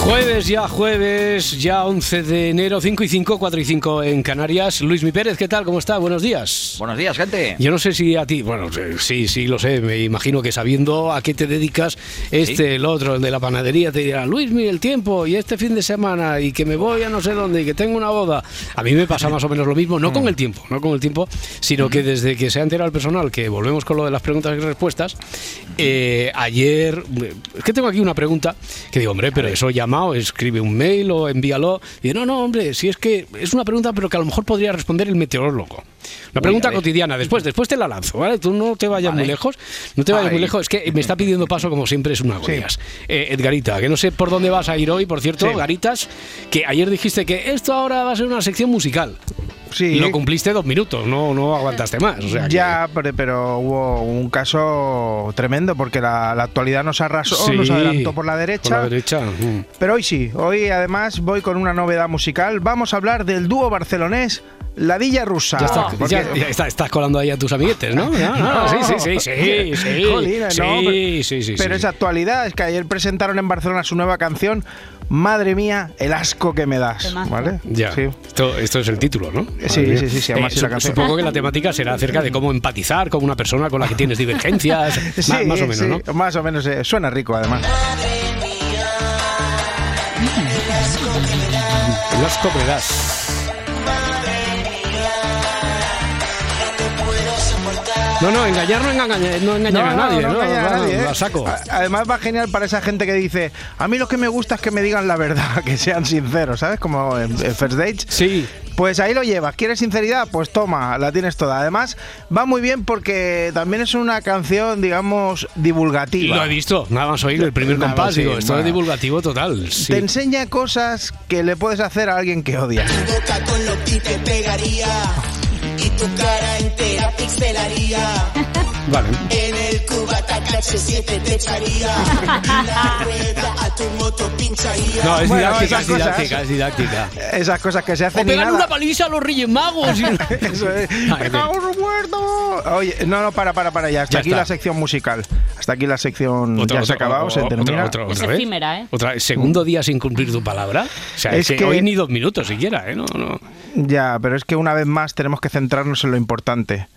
Jueves ya, jueves, ya 11 de enero, 5 y 5, 4 y 5 en Canarias. Luis Mi Pérez, ¿qué tal? ¿Cómo está? Buenos días. Buenos días, gente. Yo no sé si a ti, bueno, sí, sí, lo sé, me imagino que sabiendo a qué te dedicas, este, el otro, el de la panadería, te dirá, Luis, mire el tiempo, y este fin de semana, y que me voy a no sé dónde, y que tengo una boda. A mí me pasa más o menos lo mismo, no con el tiempo, no con el tiempo, sino que desde que se ha enterado el personal, que volvemos con lo de las preguntas y respuestas, eh, ayer, es que tengo aquí una pregunta, que digo, hombre, pero eso llamado, escribe un mail o envíalo. Y no, no, hombre, si es que es una pregunta, pero que a lo mejor podría responder el meteorólogo. Una pregunta cotidiana, después, después te la lanzo, ¿vale? Tú no te vayas muy lejos, no te vayas muy lejos, es que me está pidiendo paso como siempre es una Gorias. Eh, Edgarita, que no sé por dónde vas a ir hoy, por cierto, Garitas, que ayer dijiste que esto ahora va a ser una sección musical. Sí. Lo cumpliste dos minutos, no, no aguantaste más. O sea que- Ya, pero, pero hubo un caso tremendo porque la, la actualidad nos arrasó, Sí, nos adelantó por la derecha. Por la derecha. mm. Pero hoy sí, hoy además voy con una novedad musical. Vamos a hablar del dúo barcelonés La Villa Rusa. Ya, está, Porque- ya- ya está- estás colando ahí a tus amiguetes, ¿no? No, no, sí, sí, sí, sí, sí. Jolines, sí, no, pero- sí, sí, sí. Pero es actualidad, es que ayer presentaron en Barcelona su nueva canción. Madre mía, el asco que me das. ¿Vale? Ya, Sí. esto, esto es el título, ¿no? Sí, sí, sí, sí, además la canción. Supongo que la temática será acerca de cómo empatizar con una persona con la que tienes divergencias, Sí, más, más o menos, sí, ¿no? Más o menos, eh, suena rico además. Asco me das. No, no, engañar no engaña, no a nadie, ¿no? a nadie, ¿eh? La saco. A- Además va genial para esa gente que dice, a mí lo que me gusta es que me digan la verdad, que sean sinceros, ¿sabes? Como en, en First Dates. Sí, Pues ahí lo llevas. ¿Quieres sinceridad? Pues toma, la tienes toda. Además, va muy bien porque también es una canción, digamos, divulgativa. lo he visto, nada más oír el primer Nada, compás, sí, digo, esto es divulgativo total. sí. Te enseña cosas que le puedes hacer a alguien que odia. boca con lo que te pegaría y tu cara entera pixelaría. Vale. En el cubata H7 te echaría. La rueda a tu moto pincharía. No, es Bueno, didáctica, es didáctica, es didáctica. Esas cosas que se O hacen pegan nada. una paliza a los Reyes Magos. y- Eso es. Ay, ¡Me cago muerto! Oye, no, no, para, para, para ya. Hasta Ya aquí está. la sección musical. Hasta aquí la sección Otra- ya se ha otra- acabado, se termina. Es vez. efímera, ¿eh? Otra, segundo día sin cumplir tu palabra. O sea, es, Es que, que- hoy ni dos minutos siquiera, ¿eh? No, no. Ya, pero es que una vez más tenemos que centrarnos en lo importante.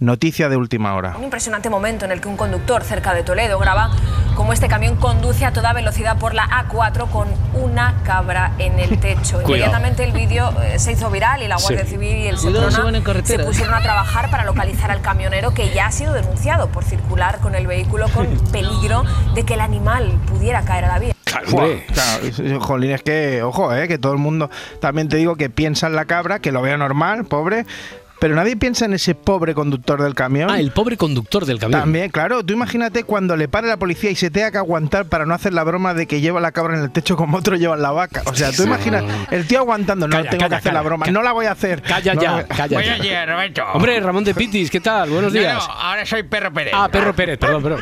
Noticia de última hora. Un impresionante momento en el que un conductor cerca de Toledo graba cómo este camión conduce a toda velocidad por la A4 con una cabra en el techo. Inmediatamente el vídeo eh, se hizo viral y la Guardia Sí. Civil y el Seprona se pusieron a trabajar para localizar al camionero que ya ha sido denunciado por circular con el vehículo con peligro de que el animal pudiera caer a la vía. Claro, Fua, hombre. claro, es- jolín, es que, ojo, eh, que todo el mundo, también te digo que piensa en la cabra, que lo vea normal, pobre, pero nadie piensa en ese pobre conductor del camión. Ah, el pobre conductor del camión. También, claro, tú imagínate cuando le pare la policía y se tenga que aguantar para no hacer la broma de que lleva la cabra en el techo como otro lleva la vaca. O sea, tú imaginas, el tío aguantando, no Calla, tengo calla, que hacer calla, la broma, calla. no la voy a hacer. Calla No ya, calla Buenos ya. días, Roberto. Hombre, Ramón de Pitis, ¿qué tal? Buenos No, días. no, ahora soy Perro Pérez. Ah, Perro Pérez, perdón, perdón.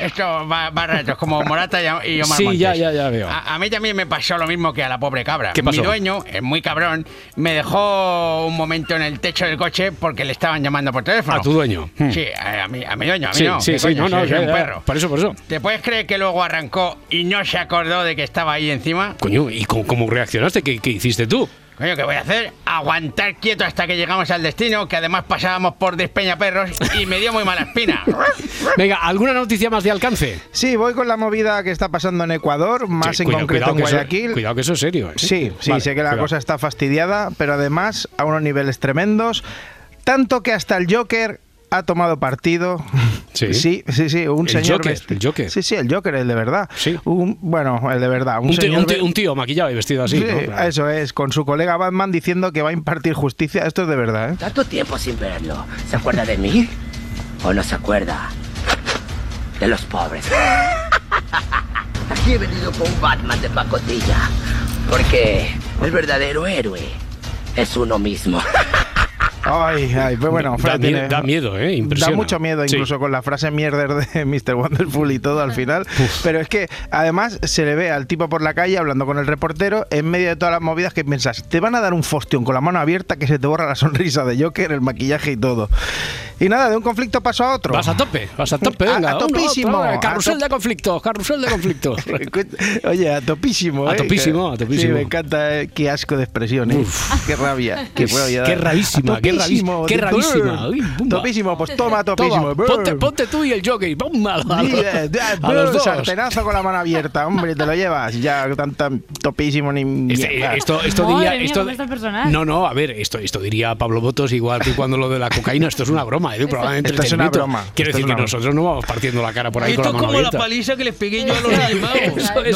Esto va, va ratos, como Morata y Omar Sí, Montes. ya, ya, ya veo. A, a mí también me pasó lo mismo que a la pobre cabra. ¿Qué pasó? Mi dueño, es muy cabrón, me dejó un momento en el techo del coche porque le estaban llamando por teléfono. A tu dueño. Hmm. Sí, a, a mi, a mi dueño, a mí Sí, no. sí, ¿Qué sí, coño? no, no, yo soy ya, un ya. perro. Por eso, por eso. ¿Te puedes creer que luego arrancó y no se acordó de que estaba ahí encima? Coño, ¿y cómo, cómo reaccionaste? ¿Qué, qué hiciste tú? Coño, ¿qué voy a hacer? Aguantar quieto hasta que llegamos al destino, que además pasábamos por Despeñaperros y me dio muy mala espina. Venga, ¿alguna noticia más de alcance? Sí, voy con la movida que está pasando en Ecuador, más Sí, en cuidado- concreto cuidado en que eso- Guayaquil. cuidado que eso es serio. ¿eh? Sí, sí, Vale, sé que la cuidado. cosa está fastidiada, pero además a unos niveles tremendos. Tanto que hasta el Joker ha tomado partido. Sí. sí, sí, sí, un El señor Joker, el Joker. Sí, sí, el Joker, el de verdad. Sí. Un, bueno, el de verdad. Un, Un, tío, señor un tío- un tío maquillado y vestido así. Sí, ¿no? Claro. eso es, con su colega Batman diciendo que va a impartir justicia. Esto es de verdad, ¿eh? Tanto tiempo sin verlo. ¿Se acuerda de mí? ¿O no se acuerda? De los pobres. Aquí he venido con un Batman de pacotilla. Porque el verdadero héroe es uno mismo. Ay, ay, pues bueno, Da, tiene- da miedo, ¿eh? Impresiona. Da mucho miedo, Sí. incluso con la frase mierder de Mr. Wonderful y todo al final. Pero es que además se le ve al tipo por la calle hablando con el reportero en medio de todas las movidas que piensas, te van a dar un fostión con la mano abierta que se te borra la sonrisa de Joker, el maquillaje y todo. Y nada, de un conflicto paso a otro. Vas a tope, vas a tope, A- venga. a topísimo, otro, a carrusel top- de conflictos, carrusel de conflictos. Oye, a topísimo. A ¿eh? topísimo, Que- a topísimo. Sí, me encanta. eh, Qué asco de expresión, ¿eh? Qué rabia. Qué, rabia. Qué rarísima, Qué rarísima, qué rarísima. Topísimo, pues toma topísimo. Toma, ponte, ponte tú y el jockey. ¡Bum! A, a- eh, a los dos. Sartenazo con la mano abierta, hombre, te lo llevas. Ya tan, tan topísimo ni. Este- mierda. esto, esto Madre diría. mía, esto, no, no, a ver, esto, esto diría Pablo Botos igual que cuando lo de la cocaína. Esto es una broma, ¿eh? de Esto es una broma, Quiero esto decir es que nosotros no vamos partiendo la cara por ahí Esto con es la mano como la paliza que les pegué yo a los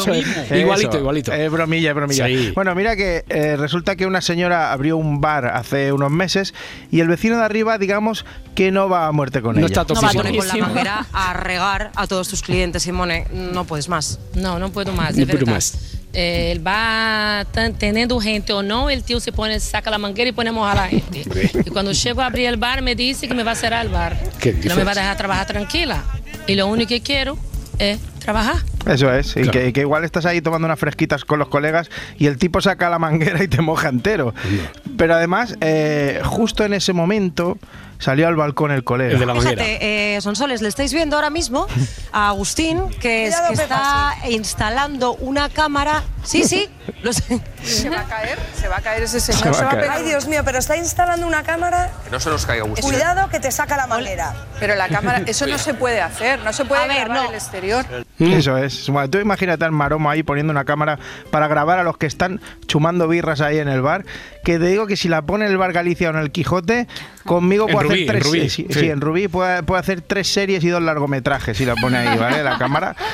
mismo. Igualito, igualito. Es bromilla, es bromilla. Bueno, mira que eh, resulta que una señora abrió un bar hace unos meses y el vecino de arriba, digamos, que no va a muerte con No ella. está No vas a poner con la manguera a regar a todos tus clientes, Simone. No puedes más. Não, não puedo mais, Não é puedo verdade. mais. É, ele vai tá tendo gente ou não, el tío se pone, saca la manguera y pone a mojar a la gente. y cuando llego a abrir el bar me dice que me va a cerrar el bar. ¿Qué no me va a dejar trabajar tranquila. Y lo único que quiero es trabajar. Eso es, y que igual estás ahí tomando unas fresquitas con los colegas y el tipo saca la manguera y te moja entero. Pero además, eh, justo en ese momento salió al balcón el colega. El de la. Fíjate, eh, Sonsoles, le estáis viendo ahora mismo a Agustín, que, es, Cuidado, que está instalando una cámara. Sí, sí, lo sé. Se va a caer, se va a caer ese Se señor. va a caer. Ay, Dios mío, pero está instalando una cámara. Que no se nos caiga Agustín. Cuidado que te saca la manguera. Pero la cámara, eso no se puede hacer, no se puede A ver, no. el exterior. Eso es. Bueno, tú imagínate al maromo ahí poniendo una cámara para grabar a los que están chumando birras ahí en el bar. Que te digo que si la pone en el bar Galicia o en el Quijote, conmigo puede Rubí, hacer en tres. Rubí, sí, sí. sí, en Rubí puede, puede hacer tres series y dos largometrajes si la pone ahí, ¿vale? La cámara.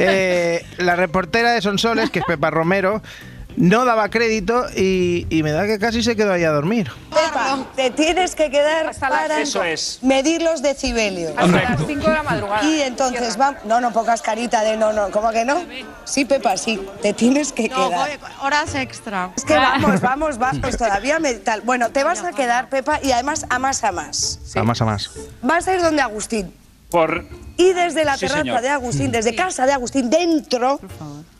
Eh, la reportera de Sonsoles, que es Pepa Romero. No daba crédito y, y me da que casi se quedó ahí a dormir. Pepa, te tienes que quedar para Eso es. medir los decibelios. Hasta las 5 de la madrugada. Y entonces va, no, no pongas carita de no, no, ¿cómo que no? Sí, Pepa, sí, te tienes que quedar. horas extra. Es que vamos, vamos, vamos, todavía me tal. Bueno, te vas a quedar, Pepa, y además a más a más. A más a más. Vas a ir donde Agustín. Por Y desde la Sí, terraza señor. de Agustín, desde casa de Agustín, dentro,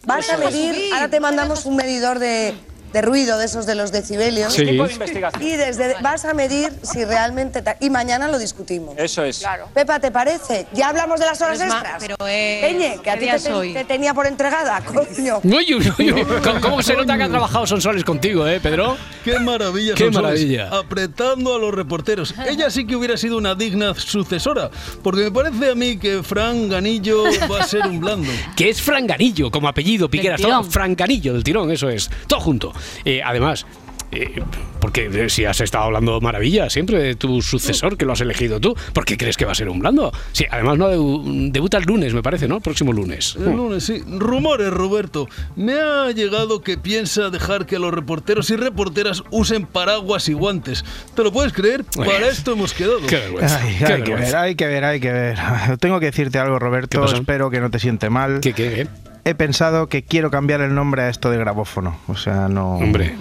vas a medir. Ahora te mandamos un medidor de, de ruido, de esos de los decibelios. Sí. tipo de investigación. Y desde vas a medir si realmente. Y mañana lo discutimos. Eso es. Claro. Pepa, ¿te parece? Ya hablamos de las horas Pero extras. pero, eh, Peñe, que a ¿qué ti te, te- te tenía por entregada, coño. Uy, uy, uy, uy. ¿Cómo, cómo se nota que ha trabajado Sonsoles contigo, eh, Pedro? Qué maravilla, Qué Sonsoles, maravilla. Apretando a los reporteros. Ella sí que hubiera sido una digna sucesora, porque me parece a mí que Fran Ganillo va a ser un blando. Que es Franganillo, como apellido, Piqueras, todo. Franganillo del tirón, eso es. Todo junto. Eh, además, eh, porque eh, si has estado hablando maravilla siempre de tu sucesor, que lo has elegido tú, ¿por qué crees que va a ser un blando? Sí, además no debu- debuta el lunes, me parece, ¿no? El próximo lunes. El lunes, sí. Rumores, Roberto. Me ha llegado que piensa dejar que los reporteros y reporteras usen paraguas y guantes. ¿Te lo puedes creer? Para esto hemos quedado. Qué vergüenza. Ay, qué hay que ver, hay que ver, hay que ver. Tengo que decirte algo, Roberto. Espero que no te siente mal. ¿Qué, qué, qué? He pensado que quiero cambiar el nombre a esto de grabófono. O sea, no. Hombre.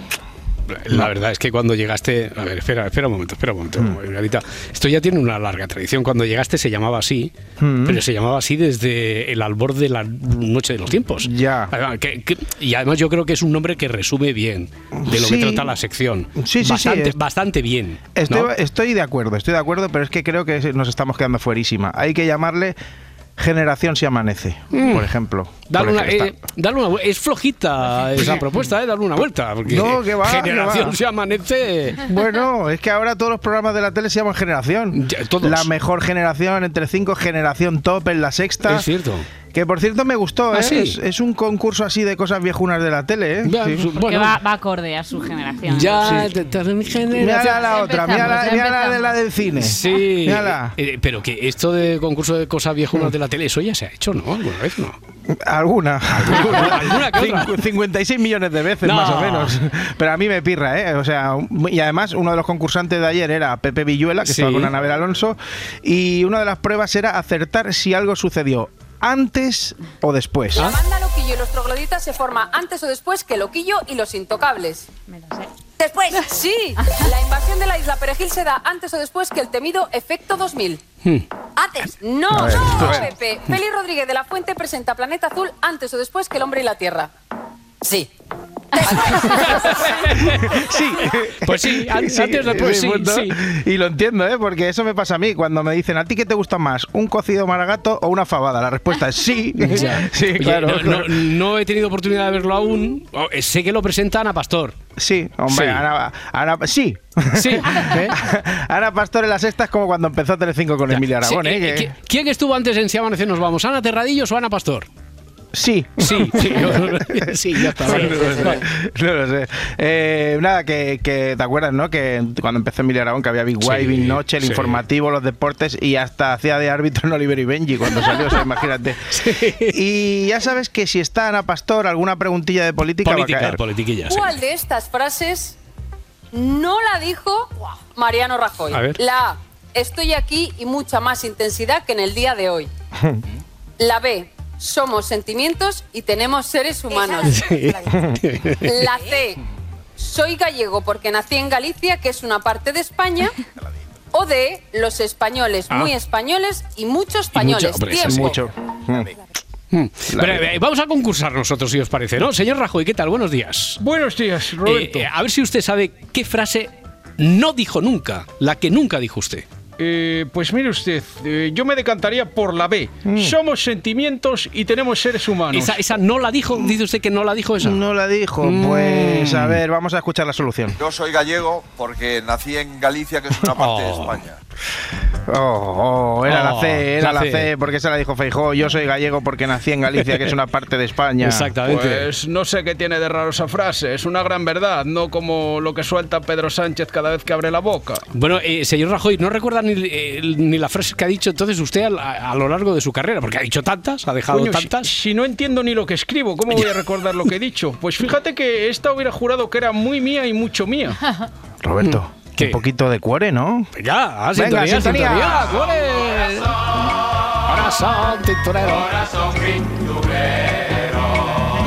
La verdad es que cuando llegaste. A ver, espera, espera un momento, espera un momento, Mm. Margarita. Esto ya tiene una larga tradición. Cuando llegaste se llamaba así, Mm. pero se llamaba así desde el albor de la noche de los tiempos. Ya. Además, que- que- y además yo creo que es un nombre que resume bien de lo Sí. que trata la sección. Sí, sí, bastante, sí, es- bastante bien. Estoy, ¿no? estoy de acuerdo, estoy de acuerdo, pero es que creo que nos estamos quedando fuerísima. Hay que llamarle Generación si amanece, por ejemplo. Dale Por una, ejemplo, eh, dale una vu- es flojita esa propuesta, ¿eh? Darle una vuelta. Porque No, que va, Generación que va. se amanece. Bueno, es que ahora todos los programas de la tele se llaman Generación. Ya. La mejor generación entre cinco, Generación Top en la sexta. Es cierto. Que por cierto me gustó, ¿Ah, ¿eh? sí? es, es un concurso así de cosas viejunas de la tele, ¿eh? Ya, Sí. su- Que bueno, va, va acorde a su generación. ya. Sí. generación- Mírala la otra, mírala, ya mírala de la del cine. Sí, Mírala. eh, pero que esto de concurso de cosas viejunas de la tele, eso ya se ha hecho, ¿no? ¿Alguna vez no? Alguna. ¿Alguna que otra? Cincu- 56 millones de veces, No. más o menos. Pero a mí me pirra, ¿eh? O sea, y además uno de los concursantes de ayer era Pepe Villuela, que Sí. estaba con Anabel Alonso, y una de las pruebas era acertar si algo sucedió antes o después. Ah. La banda Loquillo y los trogloditas se forma antes o después que Loquillo y los Intocables. Me lo sé. Después. Sí, la invasión de la isla Perejil se da antes o después que el temido efecto 2000. Antes. No, no, Pepe. Félix Rodríguez de la Fuente presenta Planeta Azul antes o después que el hombre y la Tierra. Sí. Sí. Pues sí, an- antes sí, punto. sí. Y lo entiendo, ¿eh? Porque eso me pasa a mí. Cuando me dicen, ¿a ti qué te gusta más? ¿Un cocido maragato o una fabada? La respuesta es sí. Ya. Sí, Oye, claro. no, claro. no- no he tenido oportunidad de verlo aún. Oh, eh, sé que lo presenta Ana Pastor. Sí, hombre, Sí. Ana, Ana- sí. Sí. ¿eh? Ana Pastor en la sexta es como cuando empezó Telecinco con Emilia Aragón, Sí, ¿eh? eh, Que- ¿qui- ¿Quién estuvo antes en Si Amanece Nos Vamos? ¿Ana Terradillos o Ana Pastor? Sí. Sí, sí, sí, ya está. No vale. lo sé. No lo sé. Eh, nada, que, que te acuerdas, ¿no? Que cuando empezó Emilia Aragón, que había Big Sí, Way, Big Noche, el sí. informativo, los deportes y hasta hacía de árbitro en Oliver y Benji cuando salió, o sea, imagínate. Y ya sabes que si está Ana Pastor, alguna preguntilla de política, va a Política, caer. politiquilla, sí. ¿Cuál de estas frases no la dijo Mariano Rajoy? A ver. La A, estoy aquí y mucha más intensidad que en el día de hoy. La B, somos sentimientos y tenemos seres humanos. Sí. La C, soy gallego porque nací en Galicia, que es una parte de España. O D, los españoles, Ah. muy españoles y muchos Y españoles. mucho. Mucho. Mm. Mm. Pero, eh, vamos a concursar nosotros, si os parece, ¿no? Señor Rajoy, ¿qué tal? Buenos días. Buenos días, Roberto. Eh, eh, a ver si usted sabe qué frase no dijo nunca, la que nunca dijo usted. Eh, pues mire usted, eh, yo me decantaría por la B. Somos sentimientos y tenemos seres humanos. Esa, esa no la dijo, dice usted que no la dijo esa. No la dijo. Mm. Pues a ver, vamos a escuchar la solución. Yo soy gallego porque nací en Galicia, que es una parte de España. Oh, oh, era Oh, la C, era la la C. C, porque se la dijo Feijó. Yo soy gallego porque nací en Galicia, que es una parte de España. Pues no sé qué tiene de raro esa frase. Es una gran verdad, no como lo que suelta Pedro Sánchez cada vez que abre la boca. Bueno, eh, señor Rajoy, no recuerda ni, eh, ni la frase que ha dicho entonces usted a, a- lo largo de su carrera, porque ha dicho tantas, ha dejado Coño, si- tantas. Si, no entiendo ni lo que escribo, ¿cómo voy a recordar lo que he dicho? Pues fíjate que esta hubiera jurado que era muy mía y mucho mía. Roberto, un poquito de cuore, ¿no? Ya, ah, Venga, sintonía, sintonía. sintonía, cuore. Corazón tinturero.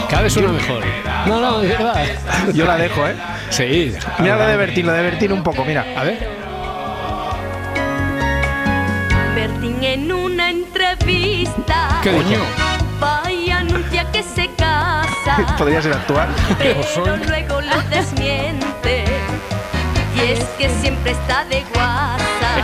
Cada vez suena mejor. No, no, es verdad. Yo la dejo, ¿eh? Sí. Mira lo de Bertín, lo de Bertín un poco, mira. A ver. ¿Qué dijo? Vaya anuncia que se casa. Podría ser actual. Pero luego lo desmiente. Y es que siempre está de guasa.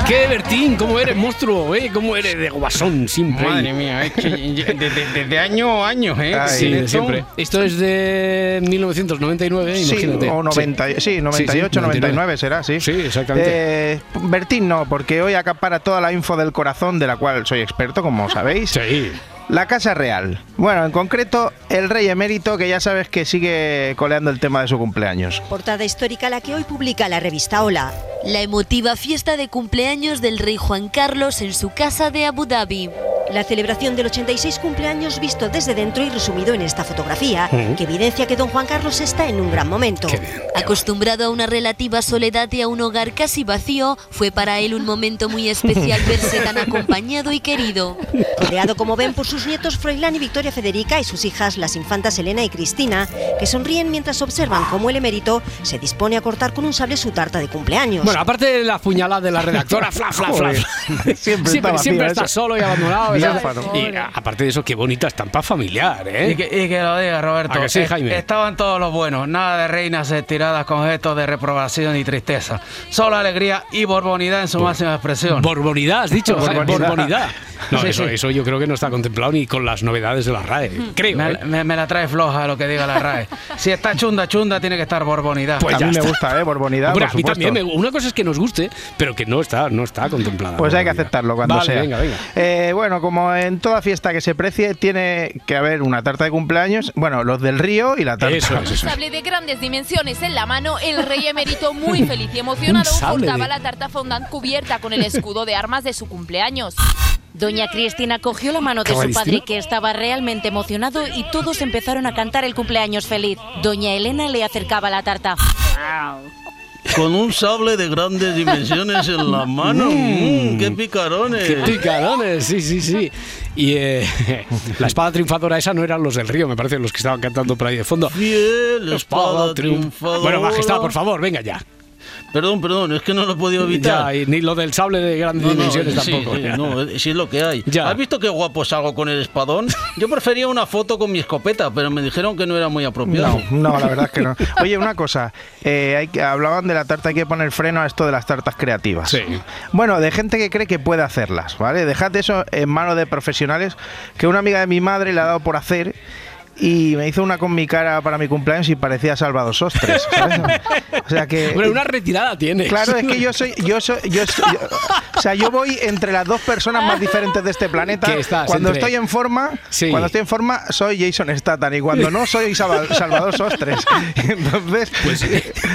Que Bertín, ¿cómo eres, monstruo? ¿eh? ¿Cómo eres de guasón siempre? Madre mía, es que desde, desde año a año, ¿eh? Sí, de siempre. Esto es de 1999, Sí, imagínate. o 90, sí, 98, 99 será, sí. Sí, exactamente. Eh, Bertín no, porque hoy acapara toda la info del corazón, de la cual soy experto, como sabéis. Sí. La Casa Real. Bueno, en concreto, el rey emérito, que ya sabes que sigue coleando el tema de su cumpleaños. Portada histórica la que hoy publica la revista Hola. La emotiva fiesta de cumpleaños del rey Juan Carlos en su casa de Abu Dhabi. La celebración del 86 cumpleaños visto desde dentro y resumido en esta fotografía, que evidencia que don Juan Carlos está en un gran momento. Acostumbrado a una relativa soledad y a un hogar casi vacío, fue para él un momento muy especial verse tan acompañado y querido. Rodeado, como ven, por sus nietos Froilán y Victoria Federica y sus hijas, las infantas Elena y Cristina, que sonríen mientras observan cómo el emérito se dispone a cortar con un sable su tarta de cumpleaños. Bueno, aparte de la puñalada de la redactora, fla, fla, fla. Siempre siempre, está siempre solo y abandonado. Y aparte de eso, qué bonita estampa familiar, ¿eh? Y que, y que lo diga, Roberto. ¿A que sí, Eh, Jaime? Estaban todos los buenos. Nada de reinas estiradas con gestos de reprobación y tristeza. Solo alegría y borbonidad en su máxima expresión. Borbonidad, has dicho. Borbonidad. Borbonidad. No, Sí, eso, sí. eso yo creo que no está contemplado ni con las novedades de la RAE. Creo. Me, ¿eh? me- me la trae floja lo que diga la RAE. Si está chunda, chunda, tiene que estar borbonidad. Pues a mí me gusta, ¿eh? Borbonidad, Hombre, por a mí supuesto. también. me- una cosa es que nos guste, pero que no está, no está contemplada. Pues hay que aceptarlo cuando Vale, sea. venga, venga. Eh, bueno, como en toda fiesta que se precie, tiene que haber una tarta de cumpleaños. Bueno, los del río y la tarta. Eso es, eso Un sable de grandes dimensiones en la mano, el rey emérito muy feliz y emocionado cortaba de- la tarta fondant cubierta con el escudo de armas de su cumpleaños. Doña Cristina cogió la mano de ¿Acaba su padre que estaba realmente emocionado y todos empezaron a cantar el cumpleaños feliz. Doña Elena le acercaba la tarta. Con un sable de grandes dimensiones en la mano. Mm. Mm, ¡Qué picarones! Qué picarones, sí, sí, sí. Y eh, la espada triunfadora esa no eran los del río, me parece, los que estaban cantando por ahí de fondo. Fiel espada triunfadora. Bueno, majestad, por favor, venga ya. Perdón, perdón, es que no lo he podido evitar. Ya, y ni lo del sable de grandes No, no, dimensiones sí, tampoco. sí, no, sí es lo que hay. Ya. ¿Has visto qué guapo salgo con el espadón? Yo prefería una foto con mi escopeta, pero me dijeron que no era muy apropiado. No, no, la verdad es que no. Oye, una cosa, eh, hay que, hablaban de la tarta, hay que poner freno a esto de las tartas creativas. Sí. Bueno, de gente que cree que puede hacerlas, ¿vale? Dejad eso en manos de profesionales, que una amiga de mi madre le ha dado por hacer y me hizo una con mi cara para mi cumpleaños y parecía Salvador Sostres, ¿sabes? O sea que... Bueno, una retirada tiene. Claro, es que yo soy, yo soy, yo soy- yo- o sea, yo voy entre las dos personas más diferentes de este planeta. ¿Qué estás, Cuando entre- estoy en forma, Sí. cuando estoy en forma soy Jason Statham y cuando no soy Salva- Salvador Sostres. Entonces,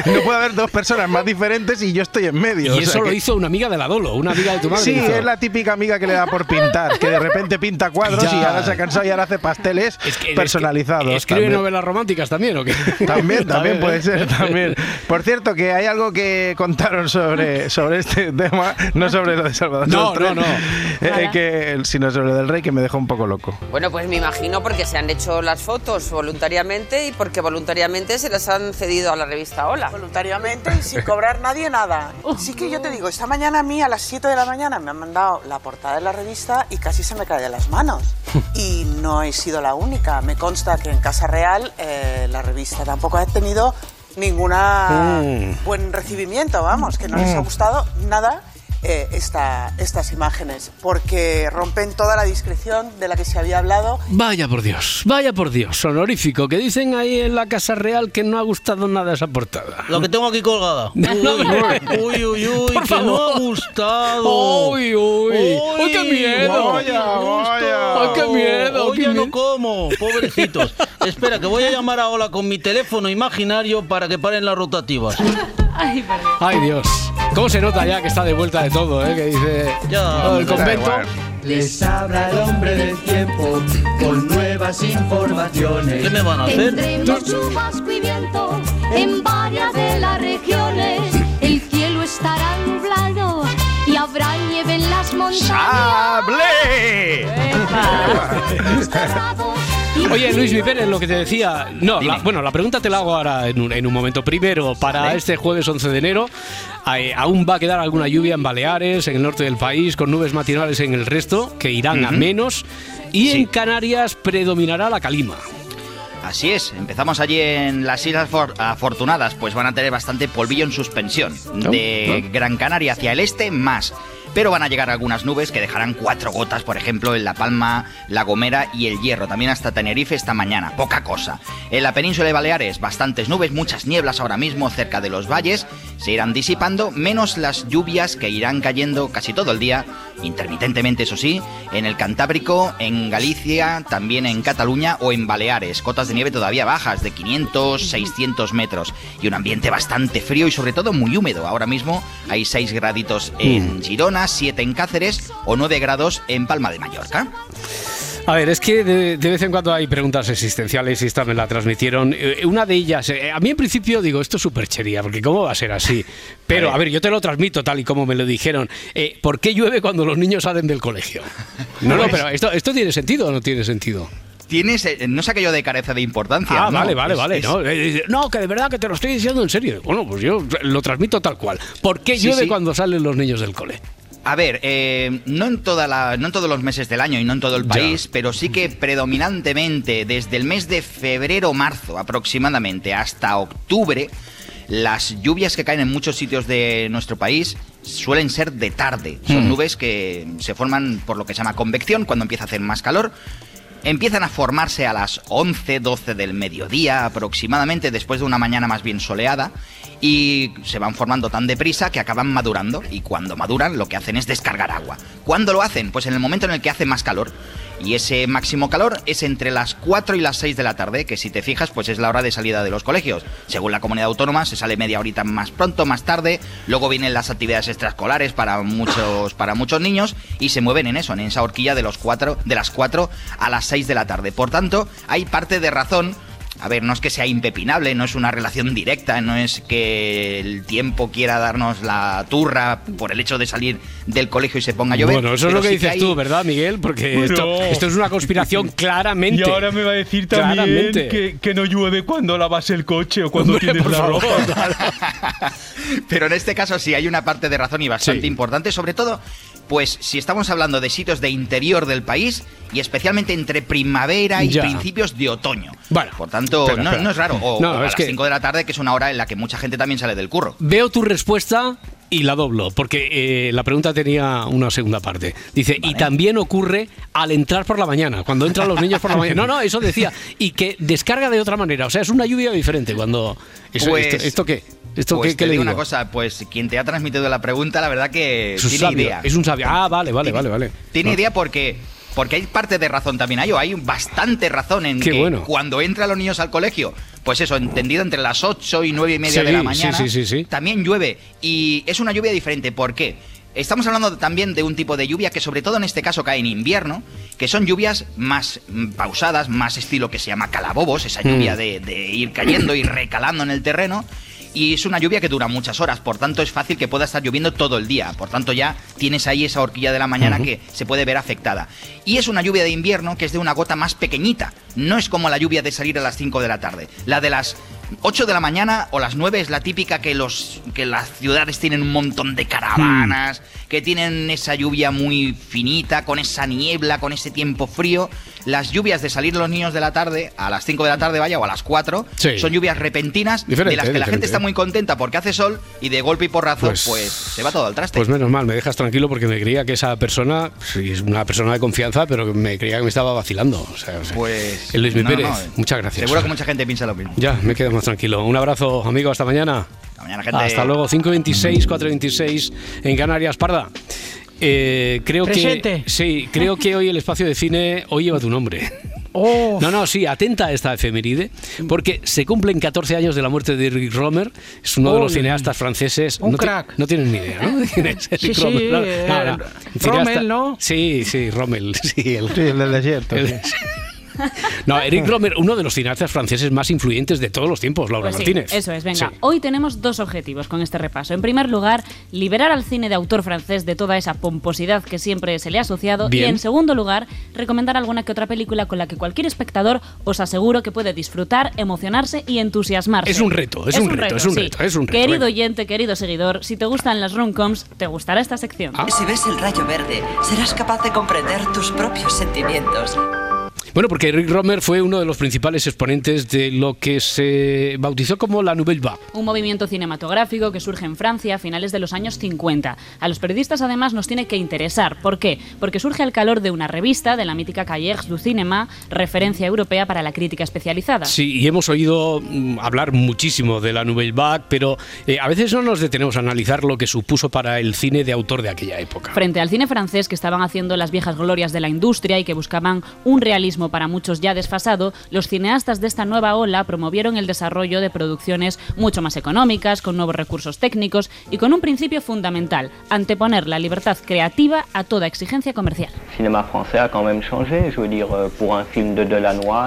no puede haber dos personas más diferentes y yo estoy en medio. Y o sea eso lo que- hizo una amiga de la Dolo, una amiga de tu madre. Sí, hizo. es la típica amiga que le da por pintar, que de repente pinta cuadros Ya. y ahora se ha cansado y ahora hace pasteles personalizados. ¿Escribe también. novelas románticas también o qué? También, también puede ser, también. Por cierto, que hay algo que contaron sobre, sobre este tema, no sobre lo de Salvador No, no, no. eh, que, sino sobre lo del rey, que me dejó un poco loco. Bueno, pues me imagino porque se han hecho las fotos voluntariamente y porque voluntariamente se las han cedido a la revista Hola. Voluntariamente y sin cobrar nadie nada. Sí que yo te digo, esta mañana a mí a las 7 de la mañana me han mandado la portada de la revista y casi se me cae de las manos. Y no he sido la única. Me consta que en Casa Real eh, la revista tampoco ha tenido ninguna Mm. buen recibimiento, vamos, que no les ha Mm. gustado nada eh, esta, estas imágenes, porque rompen toda la discreción de la que se había hablado Vaya por Dios, vaya por Dios, honorífico, que dicen ahí en la Casa Real que no ha gustado nada esa portada. Lo que tengo aquí colgada. Uy, uy, uy, uy, Por que no favor. ha gustado. Uy, uy. Uy, qué miedo. Vaya, vaya. Ay, qué miedo, Hoy qué ya miedo. no como, pobrecitos. Espera, que voy a llamar a Ola con mi teléfono imaginario para que paren las rotativas. Ay, perdón. Ay, Dios. ¿Cómo se nota ya que está de vuelta de todo, eh? Que dice... Ya, el convento... Les habla el hombre del tiempo con nuevas informaciones. ¿Qué me van a hacer? Tendremos chubasco y viento en varias de las regiones. El cielo estará nublado y habrá nieve en las montañas. Oye, Luis Pérez, lo que te decía. No, la- bueno, la pregunta te la hago ahora en un, en un momento. Primero, para este jueves 11 de enero, eh, aún va a quedar alguna lluvia en Baleares, en el norte del país, con nubes matinales en el resto, que irán a menos. Y en Canarias predominará la calima. Así es, empezamos allí en las Islas For- Afortunadas, pues van a tener bastante polvillo en suspensión. De Gran Canaria hacia el este, más. Pero van a llegar algunas nubes que dejarán cuatro gotas, por ejemplo, en La Palma, La Gomera y El Hierro. También hasta Tenerife esta mañana, poca cosa. En la península de Baleares, bastantes nubes, muchas nieblas ahora mismo cerca de los valles. Se irán disipando, menos las lluvias que irán cayendo casi todo el día, intermitentemente eso sí, en el Cantábrico, en Galicia, también en Cataluña o en Baleares. Cotas de nieve todavía bajas, de 500, 600 metros. Y un ambiente bastante frío y sobre todo muy húmedo. Ahora mismo hay 6 graditos en Girona, 7 en Cáceres o 9 grados en Palma de Mallorca. A ver, es que de, de vez en cuando hay preguntas existenciales y esta me la transmitieron. Eh, una de ellas, eh, a mí en principio digo, esto es superchería, porque ¿cómo va a ser así? Pero, a ver, yo te lo transmito tal y como me lo dijeron. Eh, ¿Por qué llueve cuando los niños salen del colegio? No, no, pero ¿esto, ¿esto tiene sentido o no tiene sentido? Tienes, no es aquello de careza de importancia. Ah, no, vale, vale, es- vale. es- No, no, que de verdad que te lo estoy diciendo en serio. Bueno, pues yo lo transmito tal cual. ¿Por qué Sí, llueve sí. cuando salen los niños del cole? A ver, eh, no, en toda la, no en todos los meses del año y no en todo el Ya. país, pero sí que predominantemente desde el mes de febrero-marzo aproximadamente hasta octubre, las lluvias que caen en muchos sitios de nuestro país suelen ser de tarde. Son Mm. nubes que se forman por lo que se llama convección, cuando empieza a hacer más calor. Empiezan a formarse a las 11, 12 del mediodía aproximadamente, después de una mañana más bien soleada, y se van formando tan deprisa que acaban madurando, y cuando maduran lo que hacen es descargar agua. ¿Cuándo lo hacen? Pues en el momento en el que hace más calor. Y ese máximo calor es entre las 4 y las 6 de la tarde, que si te fijas, pues es la hora de salida de los colegios. Según la comunidad autónoma, se sale media horita más pronto, más tarde. Luego vienen las actividades extraescolares para muchos, para muchos niños y se mueven en eso, en esa horquilla de, los cuatro, de las 4 a las 6 de la tarde. Por tanto, hay parte de razón a ver, no es que sea impepinable, no es una relación directa, no es que el tiempo quiera darnos la turra por el hecho de salir del colegio y se ponga a llover. Bueno, eso es lo que sí dices hay- tú, ¿verdad, Miguel? Porque Bueno. esto, esto es una conspiración claramente. Y ahora me va a decir también Claramente. que, que no llueve cuando lavas el coche o cuando tienes la favor, ropa. Pero en este caso sí hay una parte de razón y bastante Sí. importante, sobre todo, pues si estamos hablando de sitios de interior del país y especialmente entre primavera y Ya. principios de otoño. Bueno, Por tanto, espera, no, espera. no es raro. O, No, o a las que- 5 de la tarde, que es una hora en la que mucha gente también sale del curro. Veo tu respuesta y la doblo, porque eh, la pregunta tenía una segunda parte. Dice, y también ocurre al entrar por la mañana, cuando entran los niños por la mañana. No, no, eso decía. Y que descarga de otra manera. O sea, es una lluvia diferente cuando... eso- Pues- esto, ¿esto qué? ¿Esto pues qué, te le digo una cosa, pues quien te ha transmitido la pregunta, la verdad que Es un tiene sabio, idea. Es un sabio. Ah, vale, vale, vale, vale. Tiene No. idea porque, porque hay parte de razón también a ello. Hay bastante razón en Qué que bueno. cuando entran los niños al colegio, pues eso, entendido entre las 8 y 9 y media Sí, de la mañana, sí, sí, sí. también llueve. Y es una lluvia diferente. ¿Por qué? Estamos hablando también de un tipo de lluvia que sobre todo en este caso cae en invierno, que son lluvias más mm, pausadas, más estilo que se llama calabobos, esa lluvia Mm. de, de ir cayendo y recalando en el terreno. Y es una lluvia que dura muchas horas, por tanto es fácil que pueda estar lloviendo todo el día. Por tanto ya tienes ahí esa horquilla de la mañana que se puede ver afectada. Y es una lluvia de invierno que es de una gota más pequeñita. No es como la lluvia de salir a las 5 de la tarde. La de las 8 de la mañana o las 9 es la típica que, los, que las ciudades tienen un montón de caravanas, que tienen esa lluvia muy finita, con esa niebla, con ese tiempo frío. Las lluvias de salir los niños de la tarde, a las 5 de la tarde vaya, o a las 4, Sí. son lluvias repentinas Diferente, de las que la diferente. gente está muy contenta porque hace sol y de golpe y porrazo, Pues- pues, se va todo al traste. Pues menos mal, me dejas tranquilo porque me creía que esa persona, sí, es una persona de confianza, pero me creía que me estaba vacilando. O sea, Pues. el Luis no, Pérez, no, muchas gracias. Seguro que mucha gente piensa lo mismo. Ya, me quedo más tranquilo. Un abrazo, amigo, hasta mañana. Hasta mañana, gente. Hasta luego, 5.26, 4.26 en Canarias, Parda. Eh, creo Presente. que sí, creo que hoy el espacio de cine hoy lleva tu nombre. Oh. No, no, sí, atenta a esta efeméride, porque se cumplen 14 años de la muerte de Eric Romer, es uno de los cineastas franceses. Un no ti- crack. no tienen ni idea, ¿no? de quién es Eric Sí, sí, Romer. No, eh, no, no. Rommel, ¿no? Sí, sí, Rommel, sí, el, Sí, el del desierto. el- sí. No, Eric Romer, uno de los cineastas franceses más influyentes de todos los tiempos, Laura Pues sí, Martínez. eso es, venga. Sí. Hoy tenemos dos objetivos con este repaso. En primer lugar, liberar al cine de autor francés de toda esa pomposidad que siempre se le ha asociado. Bien. Y en segundo lugar, recomendar alguna que otra película con la que cualquier espectador os aseguro que puede disfrutar, emocionarse y entusiasmarse. Es un reto, es un reto, es un sí. reto, es un reto, Querido venga. oyente, querido seguidor, si te gustan las romcoms, te gustará esta sección. Ah. Si ves el rayo verde, serás capaz de comprender tus propios sentimientos. Bueno, porque Eric Romer fue uno de los principales exponentes de lo que se bautizó como la Nouvelle Vague. Un movimiento cinematográfico que surge en Francia a finales de los años 50. A los periodistas además nos tiene que interesar. ¿Por qué? Porque surge al calor de una revista de la mítica Cahiers du Cinéma, referencia europea para la crítica especializada. Sí, y hemos oído mm, hablar muchísimo de la Nouvelle Vague, pero eh, a veces no nos detenemos a analizar lo que supuso para el cine de autor de aquella época. Frente al cine francés que estaban haciendo las viejas glorias de la industria y que buscaban un realismo para muchos ya desfasado, los cineastas de esta nueva ola promovieron el desarrollo de producciones mucho más económicas, con nuevos recursos técnicos y con un principio fundamental, anteponer la libertad creativa a toda exigencia comercial. Euh,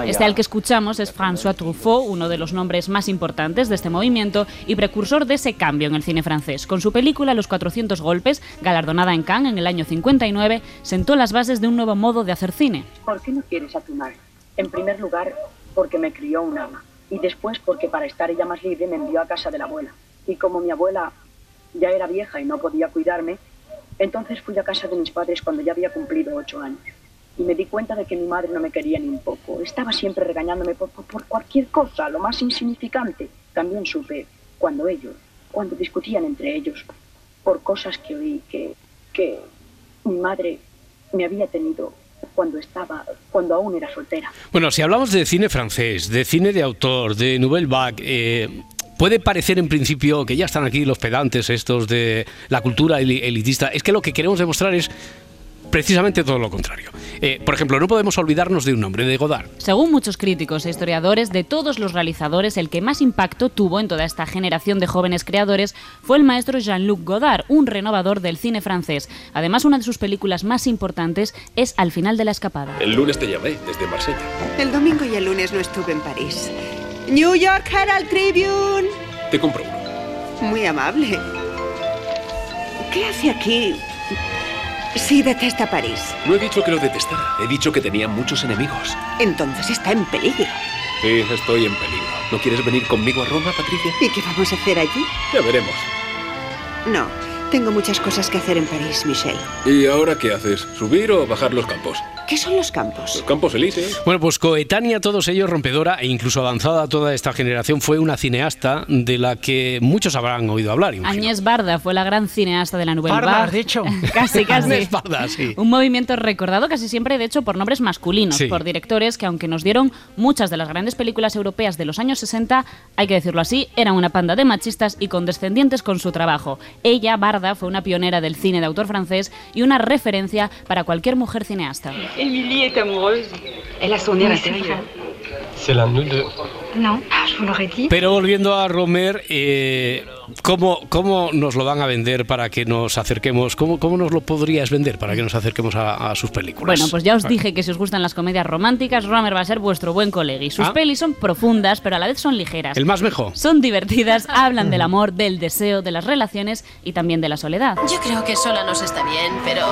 Este al que escuchamos es François Truffaut, uno de los nombres más importantes de este movimiento y precursor de ese cambio en el cine francés. Con su película Los 400 golpes, galardonada en Cannes en el año 59, sentó las bases de un nuevo modo de hacer cine. ¿Por qué no quieres En primer lugar, porque me crió un ama. Y después porque para estar ella más libre me envió a casa de la abuela. Y como mi abuela ya era vieja y no podía cuidarme, entonces fui a casa de mis padres cuando ya había cumplido ocho años. Y me di cuenta de que mi madre no me quería ni un poco. Estaba siempre regañándome por, por- por cualquier cosa, lo más insignificante. También supe cuando ellos, cuando discutían entre ellos, por cosas que oí que, que mi madre me había tenido cuando estaba, cuando aún era soltera. Bueno, si hablamos de cine francés, de cine de autor, de Nouvelle Vague, eh, puede parecer en principio que ya están aquí los pedantes estos de la cultura eli- elitista. Es que lo que queremos demostrar es precisamente todo lo contrario. Eh, por ejemplo, no podemos olvidarnos de un nombre, de Godard. Según muchos críticos e historiadores, de todos los realizadores, el que más impacto tuvo en toda esta generación de jóvenes creadores fue el maestro Jean-Luc Godard, un renovador del cine francés. Además, una de sus películas más importantes es Al final de la escapada. El lunes te llamé desde Marsella. El domingo y el lunes no estuve en París. New York Herald Tribune. Te compro uno. Muy amable. ¿Qué hace aquí? Sí, detesta París. No he dicho que lo detestara. He dicho que tenía muchos enemigos. Entonces está en peligro. Sí, estoy en peligro. ¿No quieres venir conmigo a Roma, Patricia? ¿Y qué vamos a hacer allí? Ya veremos. No, tengo muchas cosas que hacer en París, Michelle. ¿Y ahora qué haces? ¿Subir o bajar los campos? ¿Qué son los campos? Los campos elíseos. Bueno, pues coetánea a todos ellos, rompedora e incluso avanzada a toda esta generación, fue una cineasta de la que muchos habrán oído hablar. Agnès Barda fue la gran cineasta de la Nouvelle Barda, Vague. has dicho. casi, casi. Agnès Barda, sí. Un movimiento recordado casi siempre, de hecho, por nombres masculinos, Sí. por directores que, aunque nos dieron muchas de las grandes películas europeas de los años 60, hay que decirlo así, eran una panda de machistas y condescendientes con su trabajo. Ella, Barda, fue una pionera del cine de autor francés y una referencia para cualquier mujer cineasta. Émilie est amoureuse. Elle a son c'est intérieur. C'est l'un de nous deux. Non, je vous l'aurais dit. Pero volviendo a Romer, eh, ¿cómo, ¿cómo nos lo van a vender para que nos acerquemos? ¿Cómo, cómo nos lo podrías vender para que nos acerquemos a, a sus películas? Bueno, pues ya os dije que si os gustan las comedias románticas, Romer va a ser vuestro buen colega. Y sus Ah. pelis son profundas, pero a la vez son ligeras. El más mejor. Son divertidas, hablan del amor, del deseo, de las relaciones y también de la soledad. Yo creo que sola nos está bien, pero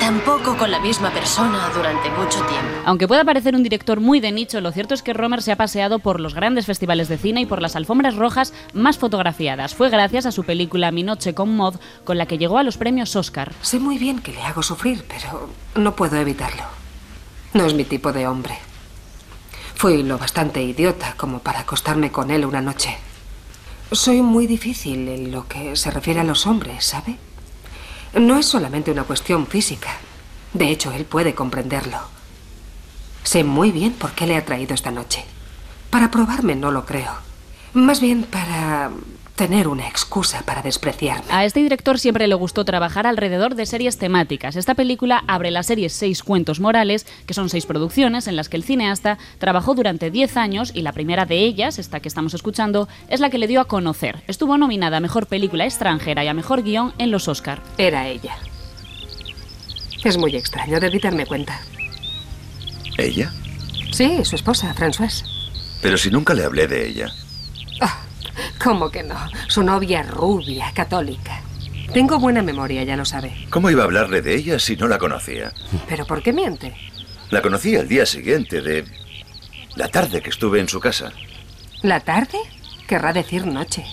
tampoco con la misma persona durante mucho tiempo. Aunque pueda parecer un director muy de nicho, lo cierto es que Romer se ha paseado por los grandes festivales de cine y por las alfombras rojas más fotografiadas. Fue gracias a su película Mi noche con Mod con la que llegó a los premios Oscar. Sé muy bien que le hago sufrir, pero no puedo evitarlo. No es mi tipo de hombre. Fui lo bastante idiota como para acostarme con él una noche. Soy muy difícil en lo que se refiere a los hombres, ¿sabe? No es solamente una cuestión física. De hecho, él puede comprenderlo. Sé muy bien por qué le ha traído esta noche. Para probarme no lo creo. Más bien para tener una excusa para despreciarme. A este director siempre le gustó trabajar alrededor de series temáticas. Esta película abre la serie Seis Cuentos Morales, que son seis producciones en las que el cineasta trabajó durante 10 años y la primera de ellas, esta que estamos escuchando, es la que le dio a conocer. Estuvo nominada a Mejor Película Extranjera y a Mejor Guión en los Oscar. Era ella. Es muy extraño, debí darme cuenta. ¿Ella? Sí, su esposa, Françoise. Pero si nunca le hablé de ella. ¿Cómo que no? Su novia rubia, católica. Tengo buena memoria, ya lo sabe. ¿Cómo iba a hablarle de ella si no la conocía? ¿Pero por qué miente? La conocí al día siguiente de la tarde que estuve en su casa. ¿La tarde? Querrá decir noche.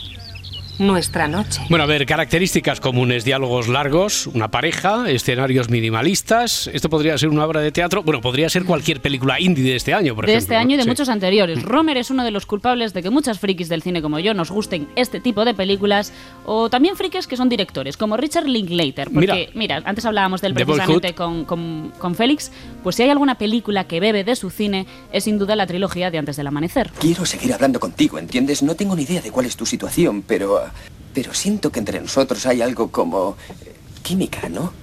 Nuestra noche. Bueno, a ver, características comunes, diálogos largos, una pareja, escenarios minimalistas. Esto podría ser una obra de teatro, bueno, podría ser cualquier película indie de este año, por de ejemplo. este año y de Sí. muchos anteriores. Romer es uno de los culpables de que muchas frikis del cine como yo nos gusten este tipo de películas, o también frikis que son directores, como Richard Linklater. Porque, mira, antes hablábamos del precisamente con, con, con Félix, pues si hay alguna película que bebe de su cine, es sin duda la trilogía de Antes del Amanecer. Quiero seguir hablando contigo, ¿entiendes? No tengo ni idea de cuál es tu situación, pero... Pero siento que entre nosotros hay algo como... eh, química, ¿no?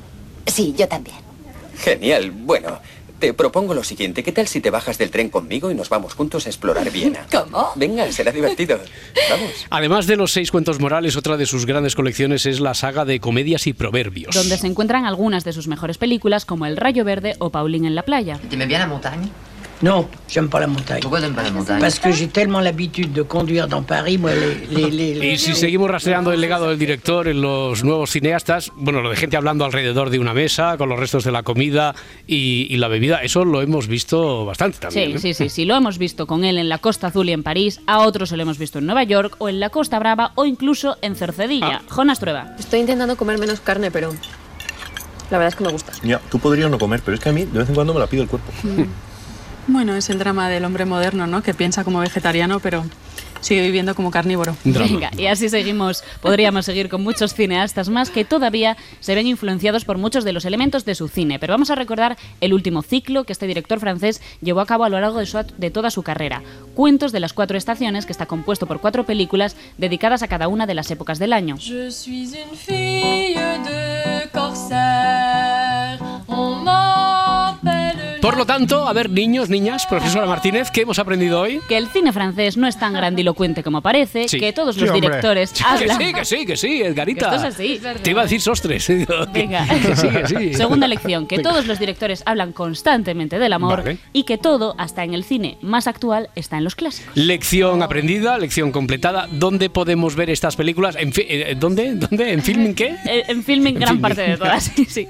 Sí, yo también. Genial. Bueno, te propongo lo siguiente. ¿Qué tal si te bajas del tren conmigo y nos vamos juntos a explorar Viena? ¿Cómo? Venga, será divertido. Vamos. Además de los seis cuentos morales, otra de sus grandes colecciones es la saga de comedias y proverbios. Donde se encuentran algunas de sus mejores películas, como El Rayo Verde o Pauline en la playa. T'aimais bien la montagne Non, j'aime pas la montagne. Pourquoi t'aimes pas la montagne Parce que j'ai tellement l'habitude de conduire dans Paris, moi, les... les, les- les- Y si seguimos rastreando el legado del director en los nuevos cineastas, bueno, lo de gente hablando alrededor de una mesa, con los restos de la comida y, y la bebida, eso lo hemos visto bastante también. Sí, ¿eh? sí, sí, sí, lo hemos visto con él en la Costa Azul y en París, a otros se lo hemos visto en Nueva York o en la Costa Brava o incluso en Cercedilla. Jonas Trueba. Estoy intentando comer menos carne, pero la verdad es que me gusta. Ya, tú podrías no comer, pero es que a mí de vez en cuando me la pide el cuerpo. Bueno, es el drama del hombre moderno, ¿no? Que piensa como vegetariano, pero sigue viviendo como carnívoro. Venga, y así seguimos, podríamos seguir con muchos cineastas más que todavía se ven influenciados por muchos de los elementos de su cine. Pero vamos a recordar el último ciclo que este director francés llevó a cabo a lo largo de, su- de toda su carrera. Cuentos de las cuatro estaciones, que está compuesto por cuatro películas dedicadas a cada una de las épocas del año. Je suis une fille de corsaire. On Por lo tanto, a ver, niños, niñas, profesora Martínez, ¿qué hemos aprendido hoy? Que el cine francés no es tan grandilocuente como parece, Sí. que todos Sí, los hombre. directores Que hablan. sí, que sí, que sí, Edgarita. Que esto es así. Te iba a decir sostres. Que- Venga. que sí, que sí. Segunda lección, que Venga. todos los directores hablan constantemente del amor Vale. y que todo, hasta en el cine más actual, está en los clásicos. Lección aprendida, lección completada. ¿Dónde podemos ver estas películas? ¿En fi- eh, ¿Dónde? ¿Dónde? ¿En filming qué? Eh, En filming En gran filming. parte de todas, sí, sí.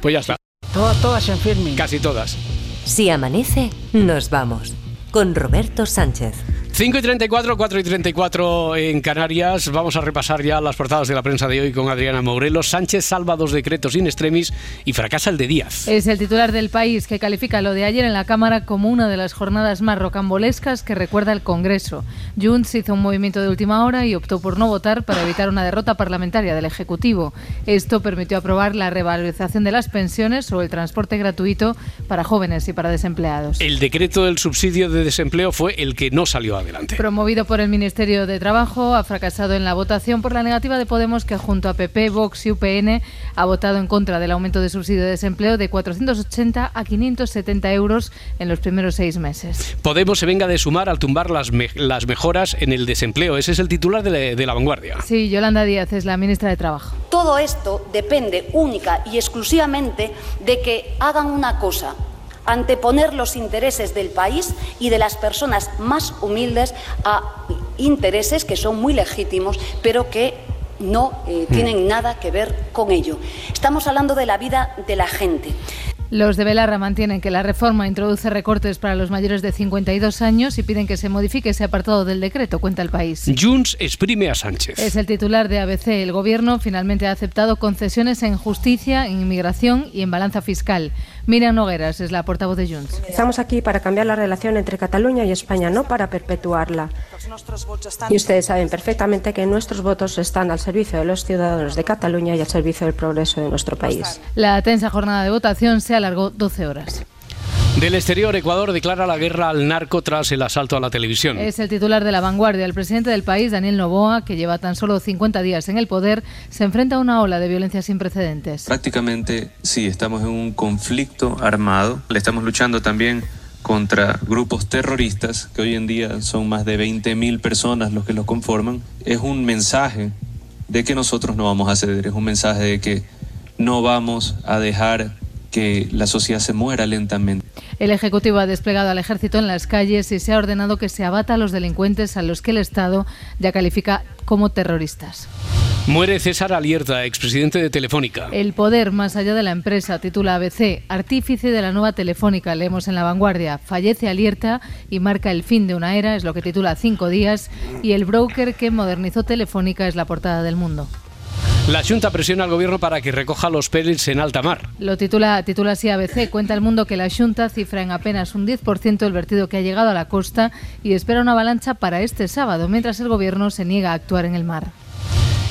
Pues ya está. Todas, todas en filming. Casi todas. Si amanece, nos vamos. Con Roberto Sánchez. 5 y 34, 4 y 34 en Canarias. Vamos a repasar ya las portadas de la prensa de hoy con Adriana Morelos. Sánchez salva dos decretos in extremis y fracasa el de Díaz. Es el titular del país que califica lo de ayer en la Cámara como una de las jornadas más rocambolescas que recuerda el Congreso. Junts hizo un movimiento de última hora y optó por no votar para evitar una derrota parlamentaria del Ejecutivo. Esto permitió aprobar la revalorización de las pensiones o el transporte gratuito para jóvenes y para desempleados. El decreto del subsidio de desempleo fue el que no salió adelante. Promovido por el Ministerio de Trabajo, ha fracasado en la votación por la negativa de Podemos, que junto a PP, Vox y UPN ha votado en contra del aumento de subsidio de desempleo de 480 a 570 euros en los primeros seis meses. Podemos se venga de sumar al tumbar las, me- las mejoras en el desempleo. Ese es el titular de la, de la vanguardia. Sí, Yolanda Díaz es la ministra de Trabajo. Todo esto depende única y exclusivamente de que hagan una cosa, anteponer los intereses del país y de las personas más humildes a intereses que son muy legítimos, pero que no eh, tienen nada que ver con ello. Estamos hablando de la vida de la gente. Los de Belarra mantienen que la reforma introduce recortes para los mayores de 52 años y piden que se modifique ese apartado del decreto, cuenta el país. Junts exprime a Sánchez. Es el titular de ABC. El gobierno finalmente ha aceptado concesiones en justicia, en inmigración y en balanza fiscal. Miriam Nogueras es la portavoz de Junts. Estamos aquí para cambiar la relación entre Cataluña y España, no para perpetuarla. Y ustedes saben perfectamente que nuestros votos están al servicio de los ciudadanos de Cataluña y al servicio del progreso de nuestro país. La tensa jornada de votación se alargó 12 horas. Del exterior, Ecuador declara la guerra al narco tras el asalto a la televisión. Es el titular de la vanguardia. El presidente del país, Daniel Noboa, que lleva tan solo 50 días en el poder, se enfrenta a una ola de violencia sin precedentes. Prácticamente sí, estamos en un conflicto armado. Le estamos luchando también contra grupos terroristas, que hoy en día son más de 20.000 personas los que los conforman. Es un mensaje de que nosotros no vamos a ceder, es un mensaje de que no vamos a dejar que la sociedad se muera lentamente. El Ejecutivo ha desplegado al ejército en las calles y se ha ordenado que se abata a los delincuentes a los que el Estado ya califica como terroristas. Muere César Alierta, expresidente de Telefónica. El poder más allá de la empresa, titula ABC, artífice de la nueva Telefónica, leemos en la vanguardia, fallece Alierta y marca el fin de una era, es lo que titula Cinco días, y el broker que modernizó Telefónica es la portada del mundo. La Junta presiona al gobierno para que recoja los pellets en alta mar. Lo titula, titula así ABC. Cuenta el mundo que la Junta cifra en apenas un 10% el vertido que ha llegado a la costa y espera una avalancha para este sábado, mientras el gobierno se niega a actuar en el mar.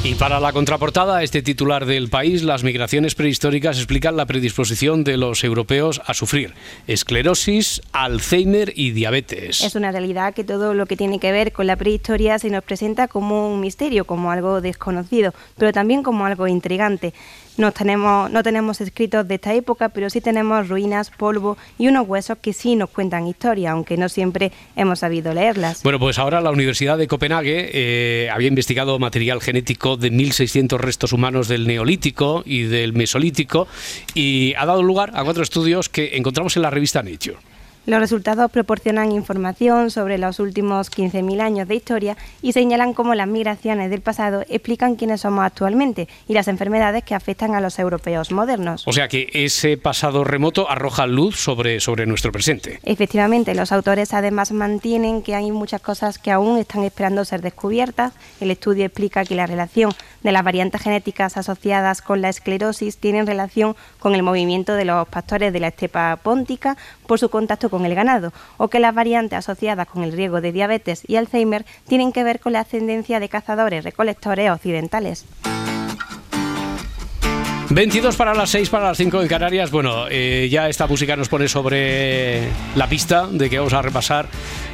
Y para la contraportada, este titular del país, las migraciones prehistóricas explican la predisposición de los europeos a sufrir esclerosis, Alzheimer y diabetes. Es una realidad que todo lo que tiene que ver con la prehistoria se nos presenta como un misterio, como algo desconocido, pero también como algo intrigante. No tenemos, no tenemos escritos de esta época, pero sí tenemos ruinas, polvo y unos huesos que sí nos cuentan historia, aunque no siempre hemos sabido leerlas. Bueno, pues ahora la Universidad de Copenhague eh, había investigado material genético de 1.600 restos humanos del Neolítico y del Mesolítico y ha dado lugar a cuatro estudios que encontramos en la revista Nature. Los resultados proporcionan información sobre los últimos 15.000 años de historia y señalan cómo las migraciones del pasado explican quiénes somos actualmente y las enfermedades que afectan a los europeos modernos. O sea que ese pasado remoto arroja luz sobre, sobre nuestro presente. Efectivamente, los autores además mantienen que hay muchas cosas que aún están esperando ser descubiertas. El estudio explica que la relación de las variantes genéticas asociadas con la esclerosis tienen relación con el movimiento de los pastores de la estepa póntica por su contacto con el ganado, o que las variantes asociadas con el riesgo de diabetes y Alzheimer tienen que ver con la ascendencia de cazadores recolectores occidentales. 22 para las 6, para las 5 en Canarias. Bueno, eh, ya esta música nos pone sobre la pista de que vamos a repasar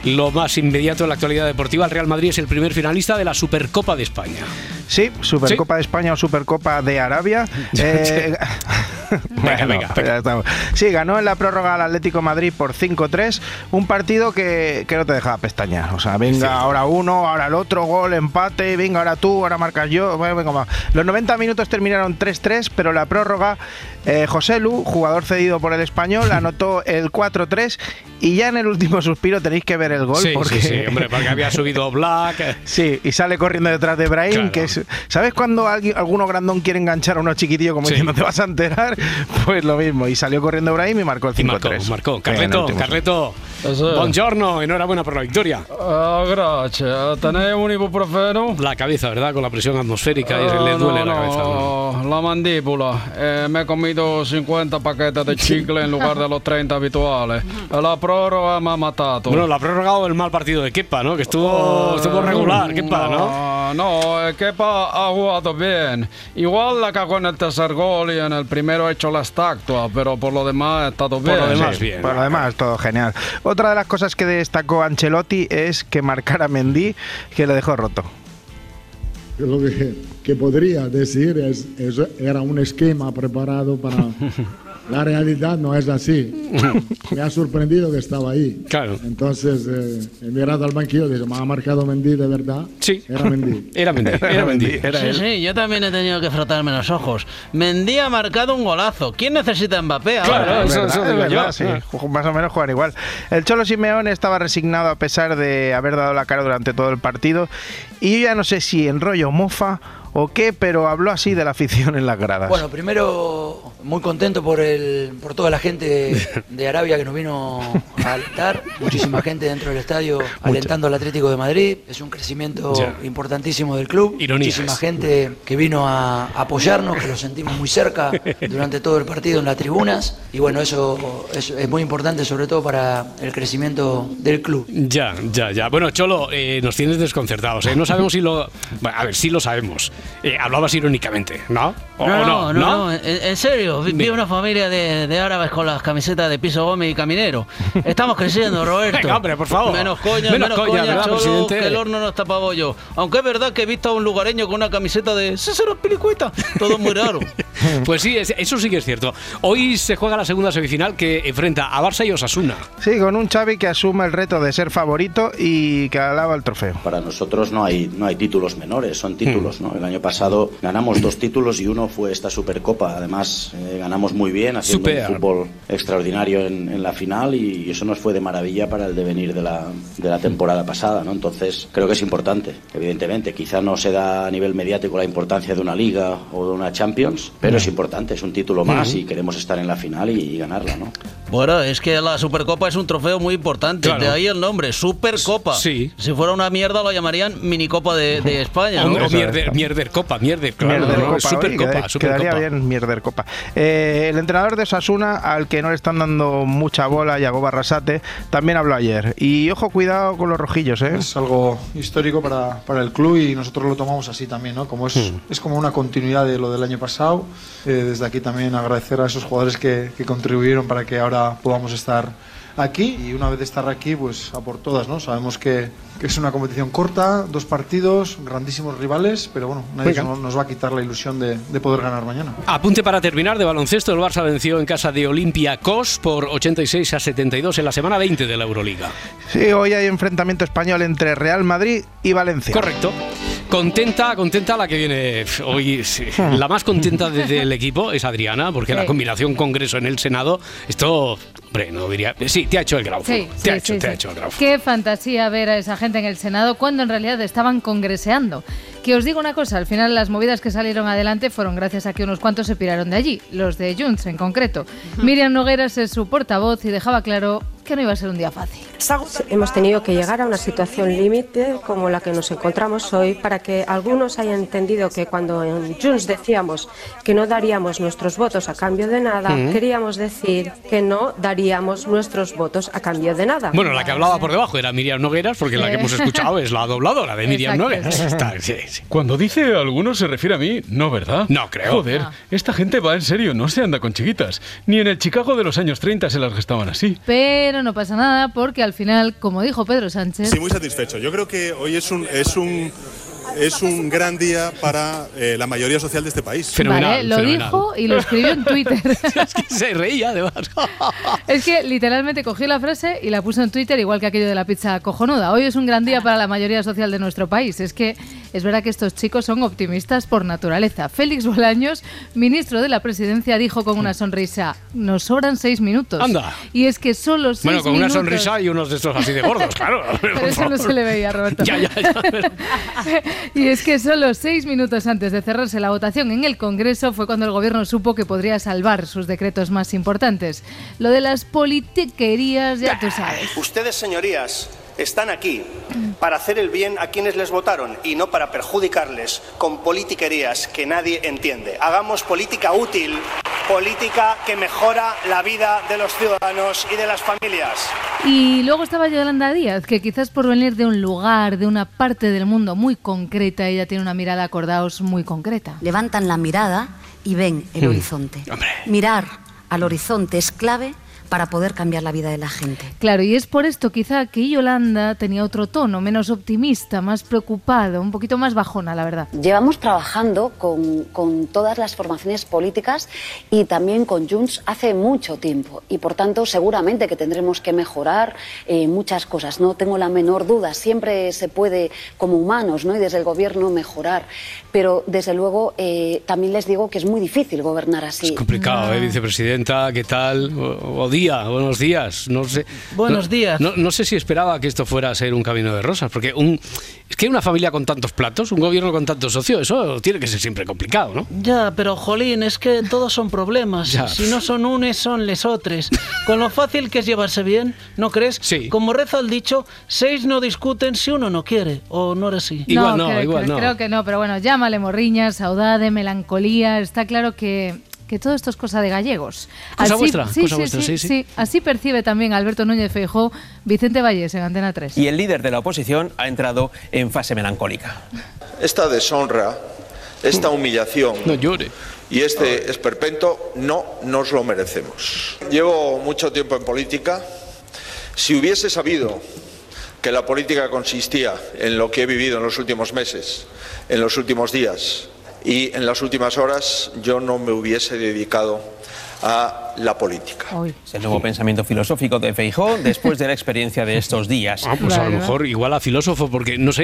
lo más inmediato en la actualidad deportiva. El Real Madrid es el primer finalista de la Supercopa de España. Sí, Supercopa de España o Supercopa de Arabia. Eh, Bueno, venga. estamos. Sí, ganó en la prórroga al Atlético Madrid por 5-3, un partido que, que no te dejaba pestañear. O sea, venga, ahora uno, ahora el otro, gol, empate, venga, ahora tú, ahora marcas yo. Bueno, venga, va. Los 90 minutos terminaron 3-3, pero la prórroga, eh, José Lu, jugador cedido por el español, anotó el 4-3 y ya en el último suspiro tenéis que ver el gol. Sí, porque... sí, sí, hombre, porque había subido Black. Sí, y sale corriendo detrás de Brahim, Claro. que es... ¿Sabes cuando alguien, alguno grandón quiere enganchar a uno chiquitillo como Sí. diciendo te vas a enterar? Pues lo mismo, y salió corriendo Brahim y marcó el 5-3. Y marcó, marcó. Carleto, Carleto. Buongiorno, enhorabuena por la victoria. Ah, gracias. ¿Tenéis un ibuprofeno? La cabeza, ¿verdad? Con la presión atmosférica y se le Ah, duele no, la cabeza. no, la mandíbula. Eh, me he comido 50 paquetes de chicle en lugar de los 30 habituales. La prórroga me ha matado. Bueno, la ha prorrogado el mal partido de Kepa, ¿no? Que estuvo, estuvo regular, Kepa, ¿no? No, no, eh, Kepa ha jugado bien. Igual la cagó en el tercer gol y en el primero ha hecho la estatua, pero por lo demás ha estado bien. Sí, Por lo demás, todo genial. Otra de las cosas que destacó Ancelotti es que marcara a Mendy, que le dejó roto. Lo que, que podría decir es, es- era un esquema preparado para... La realidad no es así. Me ha sorprendido que estaba ahí. Claro. Entonces eh, he mirado al banquillo y dije, ¿me ha marcado Mendy de verdad? Sí. Era Mendy. Era Mendy, era Mendy. Sí, sí, yo también he tenido que frotarme los ojos. Mendy ha marcado un golazo. ¿Quién necesita Mbappé ahora? Es verdad, es verdad, sí. Ju- Más o menos juegan igual. El Cholo Simeone estaba resignado a pesar de haber dado la cara durante todo el partido. Y yo ya no sé si en rollo mofa o qué, pero habló así de la afición en las gradas. Bueno, primero muy contento por el por toda la gente de Arabia que nos vino a alentar, muchísima gente dentro del estadio alentando al Atlético de Madrid, es un crecimiento Ya. importantísimo del club, Ironías. muchísima gente que vino a apoyarnos, que lo sentimos muy cerca durante todo el partido en las tribunas y bueno, eso, es muy importante sobre todo para el crecimiento del club. Ya, ya, ya. Bueno, Cholo, eh, nos tienes desconcertados. ¿eh? No sabemos si lo. Bueno, a ver, sí lo sabemos. Eh, hablabas irónicamente, ¿no? ¿O No, no, no, no, en, serio, vi, vi una familia de, de árabes con las camisetas de piso Gómez y caminero. Estamos creciendo, Roberto. Venga, hombre, por favor. Menos coña, Menos menos, coña, coña, ¿verdad, Cholo, presidente? que el horno no está para bollo. Aunque es verdad que he visto a un lugareño con una camiseta de César Pilicueta. Todo muy raro. Pues sí, es- eso sí que es cierto. Hoy se juega la segunda semifinal que enfrenta a Barça y Osasuna. Sí, con un Xavi que asume el reto de ser favorito y que alaba el trofeo. Para nosotros no hay, no hay títulos menores, son títulos. ¿no? El año pasado ganamos dos títulos y uno fue esta Supercopa. Además, eh, ganamos muy bien, haciendo Super. un fútbol extraordinario en, en la final y eso nos fue de maravilla para el devenir de la, de la temporada pasada. ¿no? Entonces, creo que es importante, evidentemente. Quizá no se da a nivel mediático la importancia de una liga o de una Champions, pero es importante, es un título más Ujú. y queremos estar en la final y, y ganarla. ¿no? Bueno, es que la Supercopa es un trofeo muy importante. Claro. De ahí el nombre, Supercopa. Sí. Si fuera una mierda lo llamarían Minicopa de, de España. O, ¿no? o mierder, mierder Copa, mierder, claro, Mierder ¿no? Copa, Supercopa, oye, queda- Supercopa. Quedaría bien Mierder Copa. Eh, el entrenador de Osasuna, al que no le están dando mucha bola, Yago Barrasate, también habló ayer. Y ojo, cuidado con los rojillos, ¿eh? Es algo histórico para, para el club y nosotros lo tomamos así también, ¿no? Como es, Hmm. es como una continuidad de lo del año pasado. Eh, desde aquí también agradecer a esos jugadores que, que contribuyeron para que ahora podamos estar aquí y una vez de estar aquí, pues a por todas, ¿no? Sabemos que, que es una competición corta, dos partidos, grandísimos rivales, pero bueno, nadie nos, nos va a quitar la ilusión de, de poder ganar mañana. Apunte para terminar de baloncesto. El Barça venció en casa de Olympiacos por 86 a 72 en la semana 20 de la Euroliga. Sí, hoy hay enfrentamiento español entre Real Madrid y Valencia. Correcto. Contenta, contenta la que viene hoy. sí. La más contenta desde el equipo es Adriana, porque la combinación Congreso en el Senado, esto, hombre, no diría. Sí, te ha hecho el grau. Sí, te ha hecho, te ha hecho el grau. Qué fantasía ver a esa gente en el Senado cuando en realidad estaban congreseando. Que os digo una cosa, al final las movidas que salieron adelante fueron gracias a que unos cuantos se piraron de allí, los de Junts en concreto. Miriam Nogueras es su portavoz y dejaba claro que no iba a ser un día fácil. Hemos tenido que llegar a una situación límite como la que nos encontramos hoy para que algunos hayan entendido que cuando en Junts decíamos que no daríamos nuestros votos a cambio de nada, Mm. queríamos decir que no daríamos nuestros votos a cambio de nada. Bueno, la que hablaba por debajo era Miriam Nogueras, porque la que hemos escuchado es la dobladora de Miriam Exacto, Nogueras. sí. Está- sí, sí. Cuando dice algunos se refiere a mí, no, ¿verdad? No creo. Joder, No. esta gente va en serio, no se anda con chiquitas. Ni en el Chicago de los años 30 se las gastaban así. Pero no pasa nada porque al final, como dijo Pedro Sánchez, Sí, muy satisfecho. Yo creo que hoy es un, es un, es un gran día para eh, la mayoría social de este país. vale, lo dijo y lo escribió en Twitter. es que se reía además. es que literalmente cogió la frase y la puso en Twitter, igual que aquello de la pizza cojonuda. Hoy es un gran día para la mayoría social de nuestro país. Es que es verdad que estos chicos son optimistas por naturaleza. Félix Bolaños, ministro de la presidencia, dijo con una sonrisa: Nos sobran seis minutos. Anda. Y es que solo seis Bueno, con minutos. una sonrisa y unos de estos así de gordos, claro. Pero eso no se le veía, Roberto. Ya, ya, ya. Y es que solo seis minutos antes de cerrarse la votación en el Congreso fue cuando el gobierno supo que podría salvar sus decretos más importantes. Lo de las politiquerías, ya tú sabes. Ustedes, señorías, están aquí para hacer el bien a quienes les votaron y no para perjudicarles con politiquerías que nadie entiende. Hagamos política útil, política que mejora la vida de los ciudadanos y de las familias. Y luego estaba Yolanda Díaz, que quizás por venir de un lugar, de una parte del mundo muy concreta, ella tiene una mirada, acordaos, muy concreta. Levantan la mirada y ven el Mm. horizonte. Mirar al horizonte es clave para poder cambiar la vida de la gente. Claro, y es por esto quizá que Yolanda tenía otro tono, menos optimista, más preocupado, un poquito más bajona, la verdad. Llevamos trabajando con, con todas las formaciones políticas y también con Junts hace mucho tiempo y por tanto seguramente que tendremos que mejorar eh, muchas cosas. No tengo la menor duda, siempre se puede como humanos ¿no? y desde el gobierno mejorar, pero desde luego eh, también les digo que es muy difícil gobernar así. Complicado, ¿eh, vicepresidenta? ¿Qué tal? O, o día, buenos días. No sé. Buenos no- días. No, no sé si esperaba que esto fuera a ser un camino de rosas, porque un, es que una familia con tantos platos, un gobierno con tantos socios, eso tiene que ser siempre complicado, ¿no? Ya, pero jolín, es que todos son problemas. Ya. Si no son unes, son lesotres. Con lo fácil que es llevarse bien, ¿no crees? Sí. Como reza el dicho, seis no discuten si uno no quiere. ¿O no era así? creo, creo- creo que no, pero bueno, llámale morriña, saudade, melancolía. Está claro que, que todo esto es cosa de gallegos. Cosa vuestra, sí, cosa sí, vuestra, sí, sí. sí. Así percibe también Alberto Núñez Feijó, Vicente Valles en Antena 3. Y el líder de la oposición ha entrado en fase melancólica. Esta deshonra, esta humillación y este esperpento no nos lo merecemos. Llevo mucho tiempo en política. Si hubiese sabido que la política consistía en lo que he vivido en los últimos meses, en los últimos días. Y en las últimas horas, yo no me hubiese dedicado a la política. Es el nuevo pensamiento filosófico de Feijó después de la experiencia de estos días. Ah, pues a lo mejor igual a filósofo, porque no sé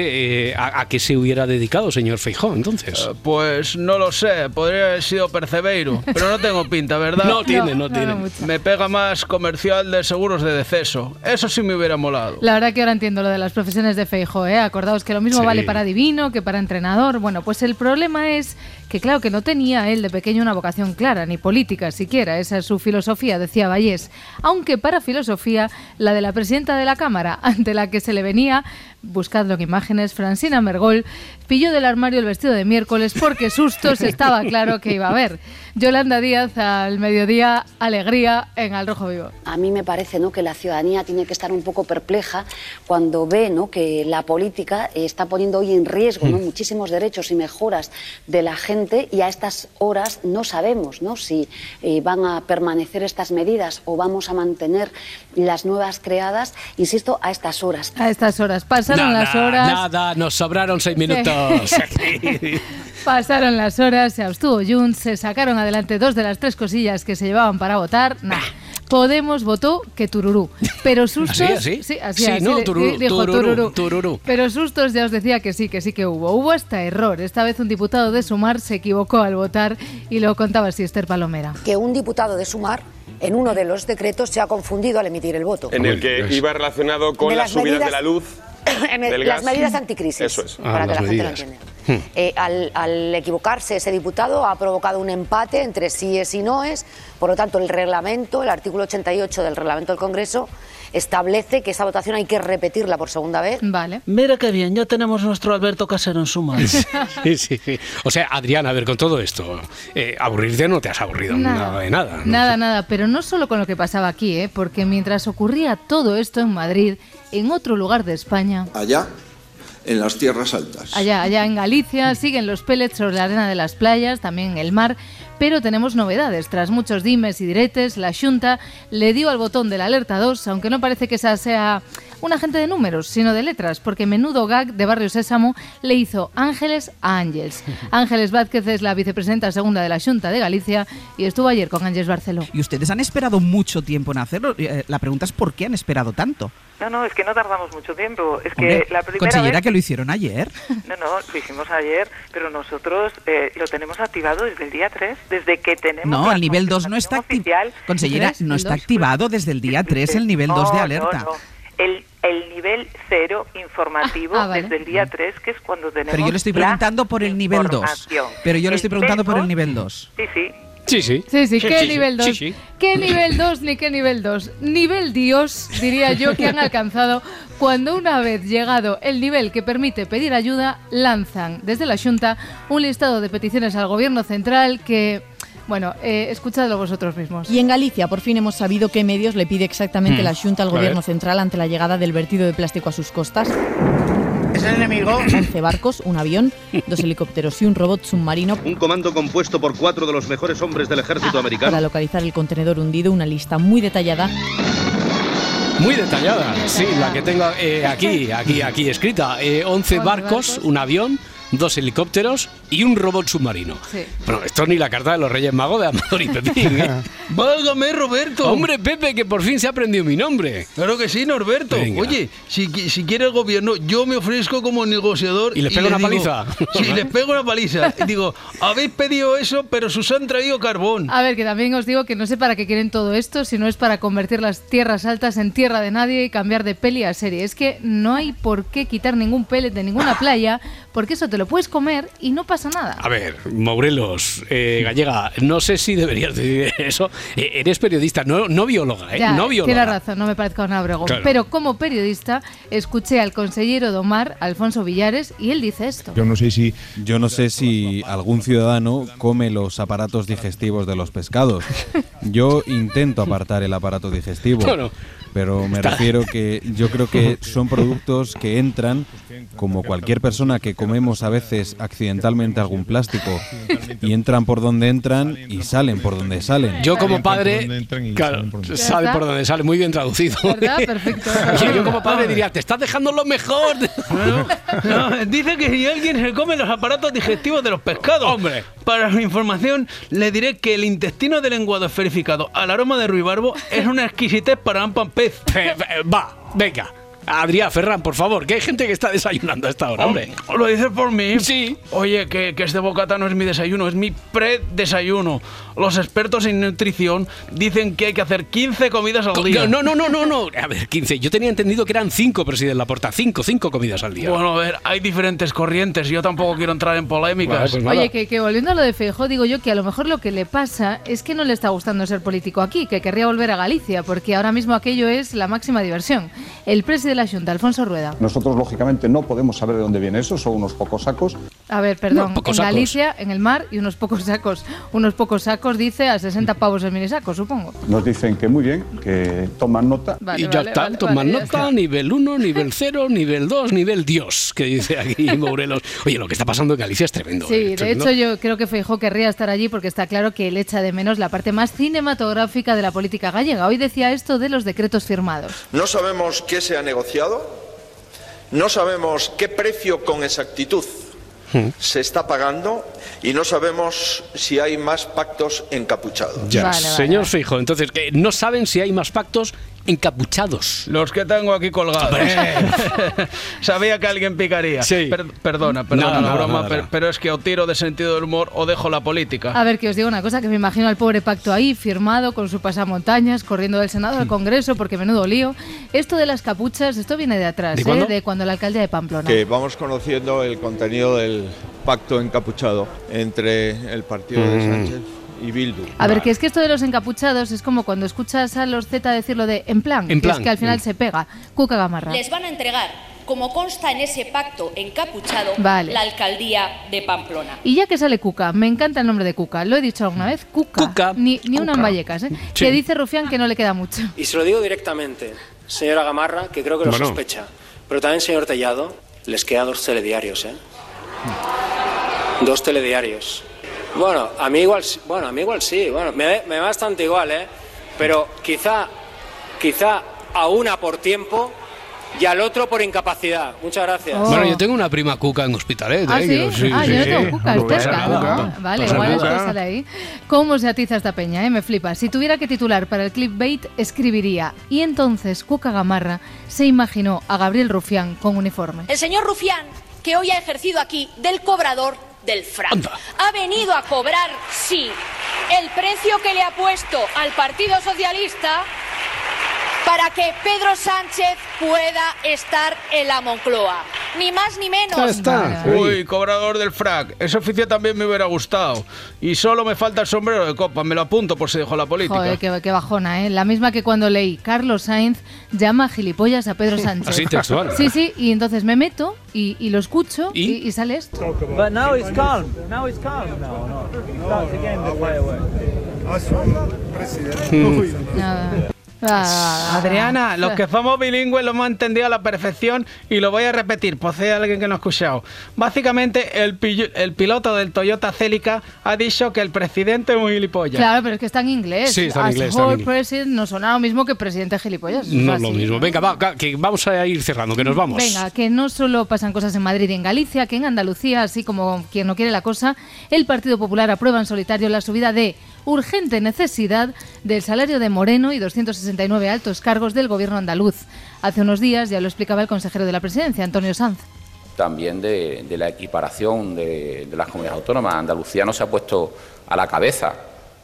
eh, a, a qué se hubiera dedicado, señor Feijó, entonces. Pues no lo sé, podría haber sido Percebeiro, pero no tengo pinta, ¿verdad? No tiene, no No, no tiene. mucho. Me pega más comercial de seguros de deceso. Eso sí me hubiera molado. La verdad que ahora entiendo lo de las profesiones de Feijo, ¿eh? Acordaos que lo mismo Sí. vale para divino que para entrenador. Bueno, pues el problema es que claro que no tenía él de pequeño una vocación clara, ni política siquiera. Esa es su filosofía, decía Vallés. Aunque para filosofía, la de la presidenta de la Cámara, ante la que se le venía, buscadlo en imágenes, Francina Mergol, pilló del armario el vestido de miércoles porque sustos estaba claro que iba a haber. Yolanda Díaz al mediodía, alegría en Al Rojo Vivo. A mí me parece ¿no? que la ciudadanía tiene que estar un poco perpleja cuando ve ¿no? que la política está poniendo hoy en riesgo ¿no? muchísimos derechos y mejoras de la gente y a estas horas no sabemos ¿no? si eh, van a permanecer estas medidas o vamos a mantener las nuevas creadas, insisto, a estas horas. A estas horas. Pasaron nada, las horas. Nada, nos sobraron seis minutos. Pasaron las horas, se abstuvo Junts, se sacaron adelante dos de las tres cosillas que se llevaban para votar. Nah. Podemos votó que tururú. Pero sustos. ¿Así, así? Sí, así, Sí, así no, le- tururú, dijo tururú, tururú. tururú. Pero sustos ya os decía que sí, que sí que hubo. Hubo hasta error. Esta vez un diputado de Sumar se equivocó al votar y lo contaba así Esther Palomera. que un diputado de Sumar en uno de los decretos se ha confundido al emitir el voto. En el que iba relacionado con De las las subidas medidas- de la luz. Las gas. medidas anticrisis, Eso es. para que la gente lo entienda. Eh, al, al equivocarse ese diputado ha provocado un empate entre síes y noes, por lo tanto el reglamento, el artículo 88 del reglamento del Congreso, establece que esa votación hay que repetirla por segunda vez. Vale. Mira qué bien, ya tenemos nuestro Alberto Casero en suma. Sí, sí, sí. O sea, Adrián, a ver, con todo esto, eh, aburrirte no te has aburrido nada, de nada. ¿no? Nada, nada, pero no solo con lo que pasaba aquí, ¿eh? porque mientras ocurría todo esto en Madrid, en otro lugar de España, Allá, en las tierras altas. allá, allá en Galicia, siguen los pellets sobre la arena de las playas, también en el mar, pero tenemos novedades. Tras muchos dimes y diretes, la Junta le dio al botón de la alerta 2, aunque no parece que esa sea un agente de números, sino de letras, porque menudo gag de Barrio Sésamo le hizo Ángeles a Ángeles. Ángeles Vázquez es la vicepresidenta segunda de la Junta de Galicia y estuvo ayer con Ángeles Barceló. ¿Y ustedes han esperado mucho tiempo en hacerlo? Eh, La pregunta es ¿por qué han esperado tanto? No, no, es que no tardamos mucho tiempo. Es Hombre, que la primera consellera vez... que lo hicieron ayer. No, no, lo hicimos ayer, pero nosotros eh, lo tenemos activado desde el día 3, desde que tenemos... No, el nivel 2 no está activado. Consellera, no está activado desde el día 3 el nivel 2 de No, alerta. no, no. El, el nivel 0 informativo Ah, ah, vale. desde el día 3, que es cuando tenemos Pero yo le estoy la preguntando por el nivel 2. información. Pero yo le estoy preguntando por el nivel nivel 2. Sí, sí. Sí, sí. Sí, sí, ¿qué nivel 2? ¿Qué nivel 2 ni qué nivel 2? Nivel Dios, diría yo, que han alcanzado cuando una vez llegado el nivel que permite pedir ayuda, lanzan desde la Junta un listado de peticiones al gobierno central que, bueno, eh, escuchadlo vosotros mismos. Y en Galicia por fin hemos sabido qué medios le pide exactamente Hmm. la Junta al Gobierno. Central ante la llegada del vertido de plástico a sus costas. ¿Es el enemigo? 11 barcos, un avión, dos helicópteros y un robot submarino Un comando compuesto por cuatro de los mejores hombres del ejército americano. para localizar el contenedor hundido, una lista muy detallada. Muy detallada, sí, la que tengo eh, aquí, aquí, aquí escrita. Eh, 11 barcos, un avión, dos helicópteros y un robot submarino. Sí. Bueno, esto ni la carta de los Reyes Magos de Amador y Pepín, ¿eh? Válgame, Roberto. Hombre, Pepe, que por fin se ha aprendido mi nombre. Claro que sí, Norberto. Venga. Oye, si, si quiere el gobierno, yo me ofrezco como negociador. ¿Y les pega le una digo- paliza? Sí, les pego una paliza. Y digo, habéis pedido eso, pero sus han traído carbón. A ver, que también os digo que no sé para qué quieren todo esto, si no es para convertir las tierras altas en tierra de nadie y cambiar de peli a serie. Es que no hay por qué quitar ningún pellet de ninguna playa, porque eso te lo puedes comer y no pasa nada. A ver, Morelos, eh, Gallega, no sé si deberías decir eso. Eh, eres periodista, no, no bióloga, ¿eh? Ya, no tiene bióloga. razón, no me parezca un abrego. Claro. Pero como periodista, escuché al consejero Domar, Alfonso Villares, y él dice esto. Yo no sé si yo no sé si algún ciudadano come los aparatos digestivos de los pescados. Yo intento apartar el aparato digestivo. Bueno. Pero me Está- refiero que yo creo que son productos que entran como cualquier persona que comemos a veces accidentalmente algún plástico y entran por donde entran y salen por donde salen. Yo como padre, claro, sabe por dónde sale, muy bien traducido. ¿Verdad? Perfecto. Yo, yo como padre diría, te estás dejando lo mejor. No, dice que si alguien se come los aparatos digestivos de los pescados. Hombre. Para su información, le diré que el intestino de lenguado esferificado al aroma de ruibarbo es una exquisitez para un eh, Va, venga. Adrián, Ferran, por favor, que hay gente que está desayunando a esta hora, hombre. Oh, ¿Lo dices por mí? Sí. Oye, que, que este bocata no es mi desayuno, es mi pre-desayuno. Los expertos en nutrición dicen que hay que hacer 15 comidas al día. No, no, no, no, no. A ver, 15. Yo tenía entendido que eran 5, presidente Laporta. 5, 5 comidas al día. Bueno, a ver, hay diferentes corrientes. Yo tampoco quiero entrar en polémicas. pues Oye, que, que volviendo a lo de Feijóo, digo yo que a lo mejor lo que le pasa es que no le está gustando ser político aquí, que querría volver a Galicia, porque ahora mismo aquello es la máxima diversión. El presidente de la Junta, Alfonso Rueda. Nosotros, lógicamente, no podemos saber de dónde viene eso, son unos pocos sacos. A ver, perdón, en sacos. Galicia, en el mar, y unos pocos sacos. Unos pocos sacos, dice, a 60 pavos el minisaco, supongo. Nos dicen que muy bien, que toman nota. Vale, y ya vale, está, vale, toman nota, está. nivel 1, nivel 0, nivel 2, nivel Dios, que dice aquí Morelos. Oye, lo que está pasando en Galicia es tremendo. Sí, ¿eh? de Tremendo. hecho yo creo que Feijó querría estar allí porque está claro que él echa de menos la parte más cinematográfica de la política gallega. Hoy decía esto de los decretos firmados. No sabemos qué se ha negociado, no sabemos qué precio con exactitud se está pagando y no sabemos si hay más pactos encapuchados. Ya, señor Fijo, entonces, que no saben si hay más pactos encapuchados. Los que tengo aquí colgados. Sabía que alguien picaría. Per- perdona, perdona la broma, pero, es que o tiro de sentido del humor o dejo la política. A ver, que os digo una cosa, que me imagino al pobre pacto ahí, firmado con su pasamontañas, corriendo del Senado al Congreso, porque menudo lío. Esto de las capuchas, esto viene de atrás, ¿De ¿eh? de cuando la alcaldía de Pamplona. Que vamos conociendo el contenido del pacto encapuchado entre el partido de Mm. Sánchez y Bildu. A ver, que es que esto de los encapuchados es como cuando escuchas a los Z decirlo de en plan, En que es que al final mm. se pega. Cuca Gamarra. Les van a entregar, como consta en ese pacto encapuchado, Vale. la alcaldía de Pamplona. Y ya que sale Cuca, me encanta el nombre de Cuca, lo he dicho alguna vez, Cuca. Ni, ni una en Vallecas, ¿eh? Sí. Que dice Rufián que no le queda mucho. Y se lo digo directamente, señora Gamarra, que creo que lo Bueno. sospecha. Pero también, señor Tellado, les quedan dos telediarios, ¿eh? Dos telediarios. Bueno, a mí igual, sí- bueno, a mí igual sí, bueno, me, me da bastante igual, ¿eh? Pero quizá, quizá a una por tiempo y al otro por incapacidad. Muchas gracias. Oh. Bueno, yo tengo una prima cuca en Hospitalet. ¿Ah, ¿eh? sí? ah, yo no tengo cuca, es pesca. Vale, igual es sale ahí. ¿Cómo se atiza esta peña? Eh? Me flipa. Si tuviera que titular para el clipbait, escribiría y entonces Cuca Gamarra se imaginó a Gabriel Rufián con uniforme. El señor Rufián, que hoy ha ejercido aquí del cobrador del ha venido a cobrar, sí, el precio que le ha puesto al Partido Socialista para que Pedro Sánchez pueda estar en la Moncloa. Ni más ni menos. está. Uy, cobrador del frac. Ese oficio también me hubiera gustado. Y solo me falta el sombrero de copa. Me lo apunto por si dejo la política. Joder, qué, bajona, ¿eh? La misma que cuando leí Carlos Sainz llama gilipollas a Pedro Sánchez. Así textual. Sí, sí. Y entonces me meto y, lo escucho y, sale esto. But now it's calm. Now it's calm. No, no. Nada. Ah. Adriana, los que somos bilingües lo hemos entendido a la perfección y lo voy a repetir, por si hay alguien que no ha escuchado. Básicamente, el, el piloto del Toyota Celica ha dicho que el presidente es un gilipollas. Claro, pero es que está en inglés. Sí, está en inglés. President no suena lo mismo que presidente gilipollas. No es lo mismo. Venga, va, que vamos a ir cerrando, que nos vamos. Venga, que no solo pasan cosas en Madrid y en Galicia, que en Andalucía, así como quien no quiere la cosa, el Partido Popular aprueba en solitario la subida de urgente necesidad del salario de Moreno y 269 altos cargos del gobierno andaluz. Hace unos días ya lo explicaba el consejero de la presidencia, Antonio Sanz. También de, la equiparación de, las comunidades autónomas. Andalucía no se ha puesto a la cabeza.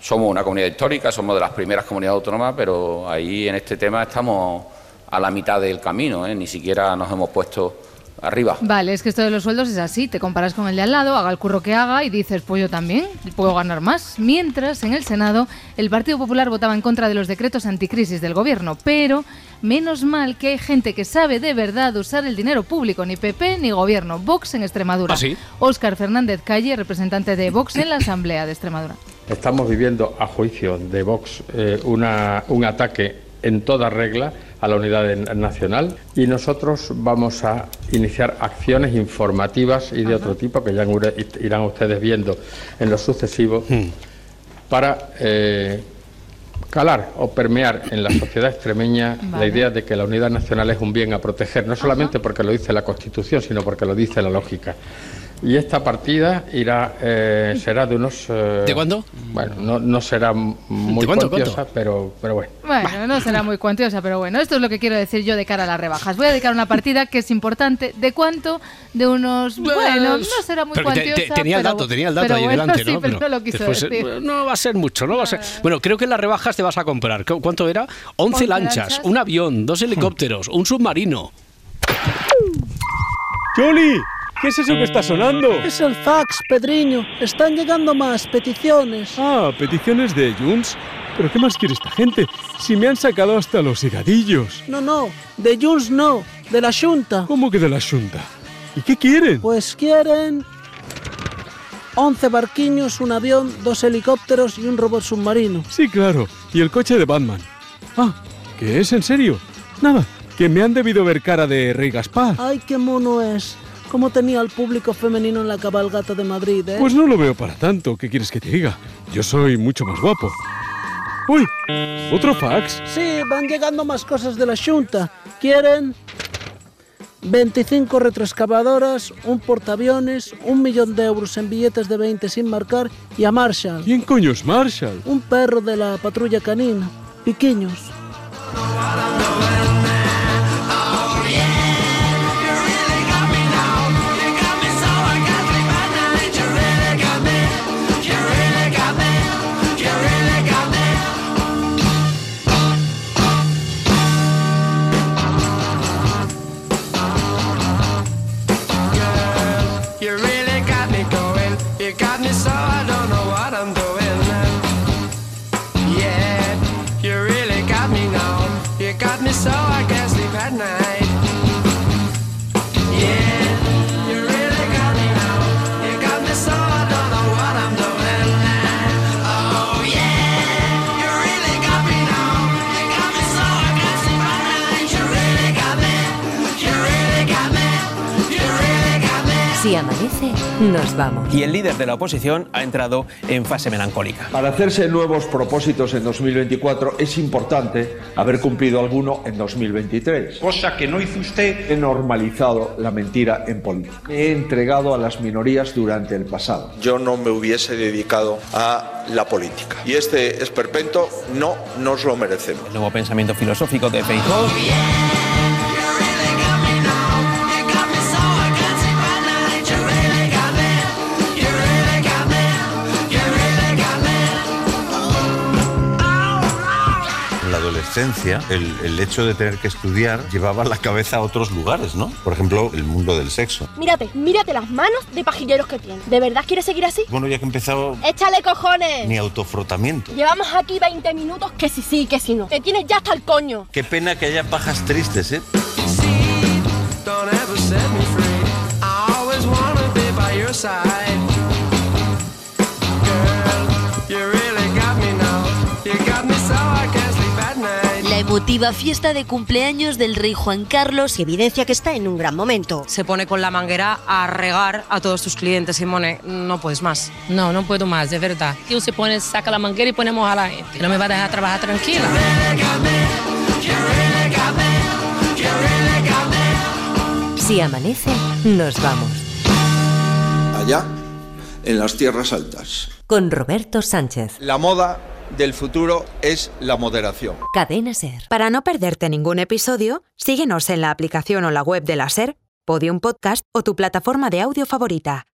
Somos una comunidad histórica, somos de las primeras comunidades autónomas, pero ahí en este tema estamos a la mitad del camino. ¿eh? Ni siquiera nos hemos puesto arriba. Vale, es que esto de los sueldos es así, te comparas con el de al lado, haga el curro que haga y dices, pues yo también puedo ganar más. Mientras, en el Senado, el Partido Popular votaba en contra de los decretos anticrisis del gobierno, pero menos mal que hay gente que sabe de verdad usar el dinero público, ni PP ni gobierno, Vox en Extremadura. ¿Ah, sí? Óscar Fernández Calle, representante de Vox en la Asamblea de Extremadura. Estamos viviendo, a juicio de Vox, eh, una, un ataque en toda regla a la unidad nacional y nosotros vamos a iniciar acciones informativas y de otro tipo que ya irán ustedes viendo en lo sucesivo hmm. para eh, calar o permear en la sociedad extremeña la idea de que la unidad nacional es un bien a proteger, no solamente porque lo dice la Constitución, sino porque lo dice la lógica. Y esta partida irá eh, será de unos... Eh, ¿De cuándo? Bueno, no, no será muy cuantiosa, pero, pero bueno. Bueno, no será muy cuantiosa, pero bueno, esto es lo que quiero decir yo de cara a las rebajas. Voy a dedicar una partida que es importante. ¿De cuánto? De unos... Bueno, no será muy cuantiosa, Tenía el dato, tenía el dato ahí delante, ¿no? pero, no lo quiso decir. No va a ser mucho, no va a ser... Bueno, creo que en las rebajas te vas a comprar. ¿Cuánto era? 11, lanchas, un avión, dos helicópteros, un submarino. ¡Jolly! ¿Qué es eso que está sonando? Es el fax, Pedriño. Están llegando más peticiones. Ah, peticiones de Junts. ¿Pero qué más quiere esta gente? Si me han sacado hasta los higadillos. No, no, de Junts no, de la Junta. ¿Cómo que de la Junta? ¿Y qué quieren? Pues quieren 11 barquiños, un avión, dos helicópteros y un robot submarino. Sí, claro. Y el coche de Batman. Ah, ¿qué es en serio? Nada, que me han debido ver cara de Rey Gaspar. Ay, qué mono es. ¿Cómo tenía al público femenino en la cabalgata de Madrid, eh? Pues no lo veo para tanto. ¿Qué quieres que te diga? Yo soy mucho más guapo. ¡Uy! ¿Otro fax? Sí, van llegando más cosas de la Junta. ¿Quieren? 25 retroexcavadoras, un portaaviones, un millón de euros en billetes de 20 sin marcar y a Marshall. ¿Quién coño es Marshall? Un perro de la patrulla canina. Piquiños. Amanece, nos vamos. Y el líder de la oposición ha entrado en fase melancólica. Para hacerse nuevos propósitos en 2024 es importante haber cumplido alguno en 2023. Cosa que no hizo usted. He normalizado la mentira en política. Me he entregado a las minorías durante el pasado. Yo no me hubiese dedicado a la política. Y este esperpento no nos lo merecemos. El nuevo pensamiento filosófico de Feijóo. Adolescencia, el, el hecho de tener que estudiar llevaba la cabeza a otros lugares, ¿no? Por ejemplo, el mundo del sexo. Mírate, mírate las manos de pajilleros que tienes. ¿De verdad quieres seguir así? Bueno, ya que he empezado, ¡Échale cojones! ni autofrotamiento. Llevamos aquí 20 minutos que sí sí, que sí no. Te tienes ya hasta el coño. Qué pena que haya pajas tristes, ¿eh? Don't ever set me free. I always wanna be by your side. Emotiva fiesta de cumpleaños del rey Juan Carlos evidencia que está en un gran momento. Se pone con la manguera a regar a todos tus clientes, Simone. No puedes más. No, no puedo más, de verdad. Tío se pone, saca la manguera y ponemos a la gente. No me va a dejar trabajar tranquila. Si amanece, nos vamos. Allá, en las tierras altas. Con Roberto Sánchez. La moda del futuro es la moderación. Cadena Ser. Para no perderte ningún episodio, síguenos en la aplicación o la web de la SER, Podium Podcast o tu plataforma de audio favorita.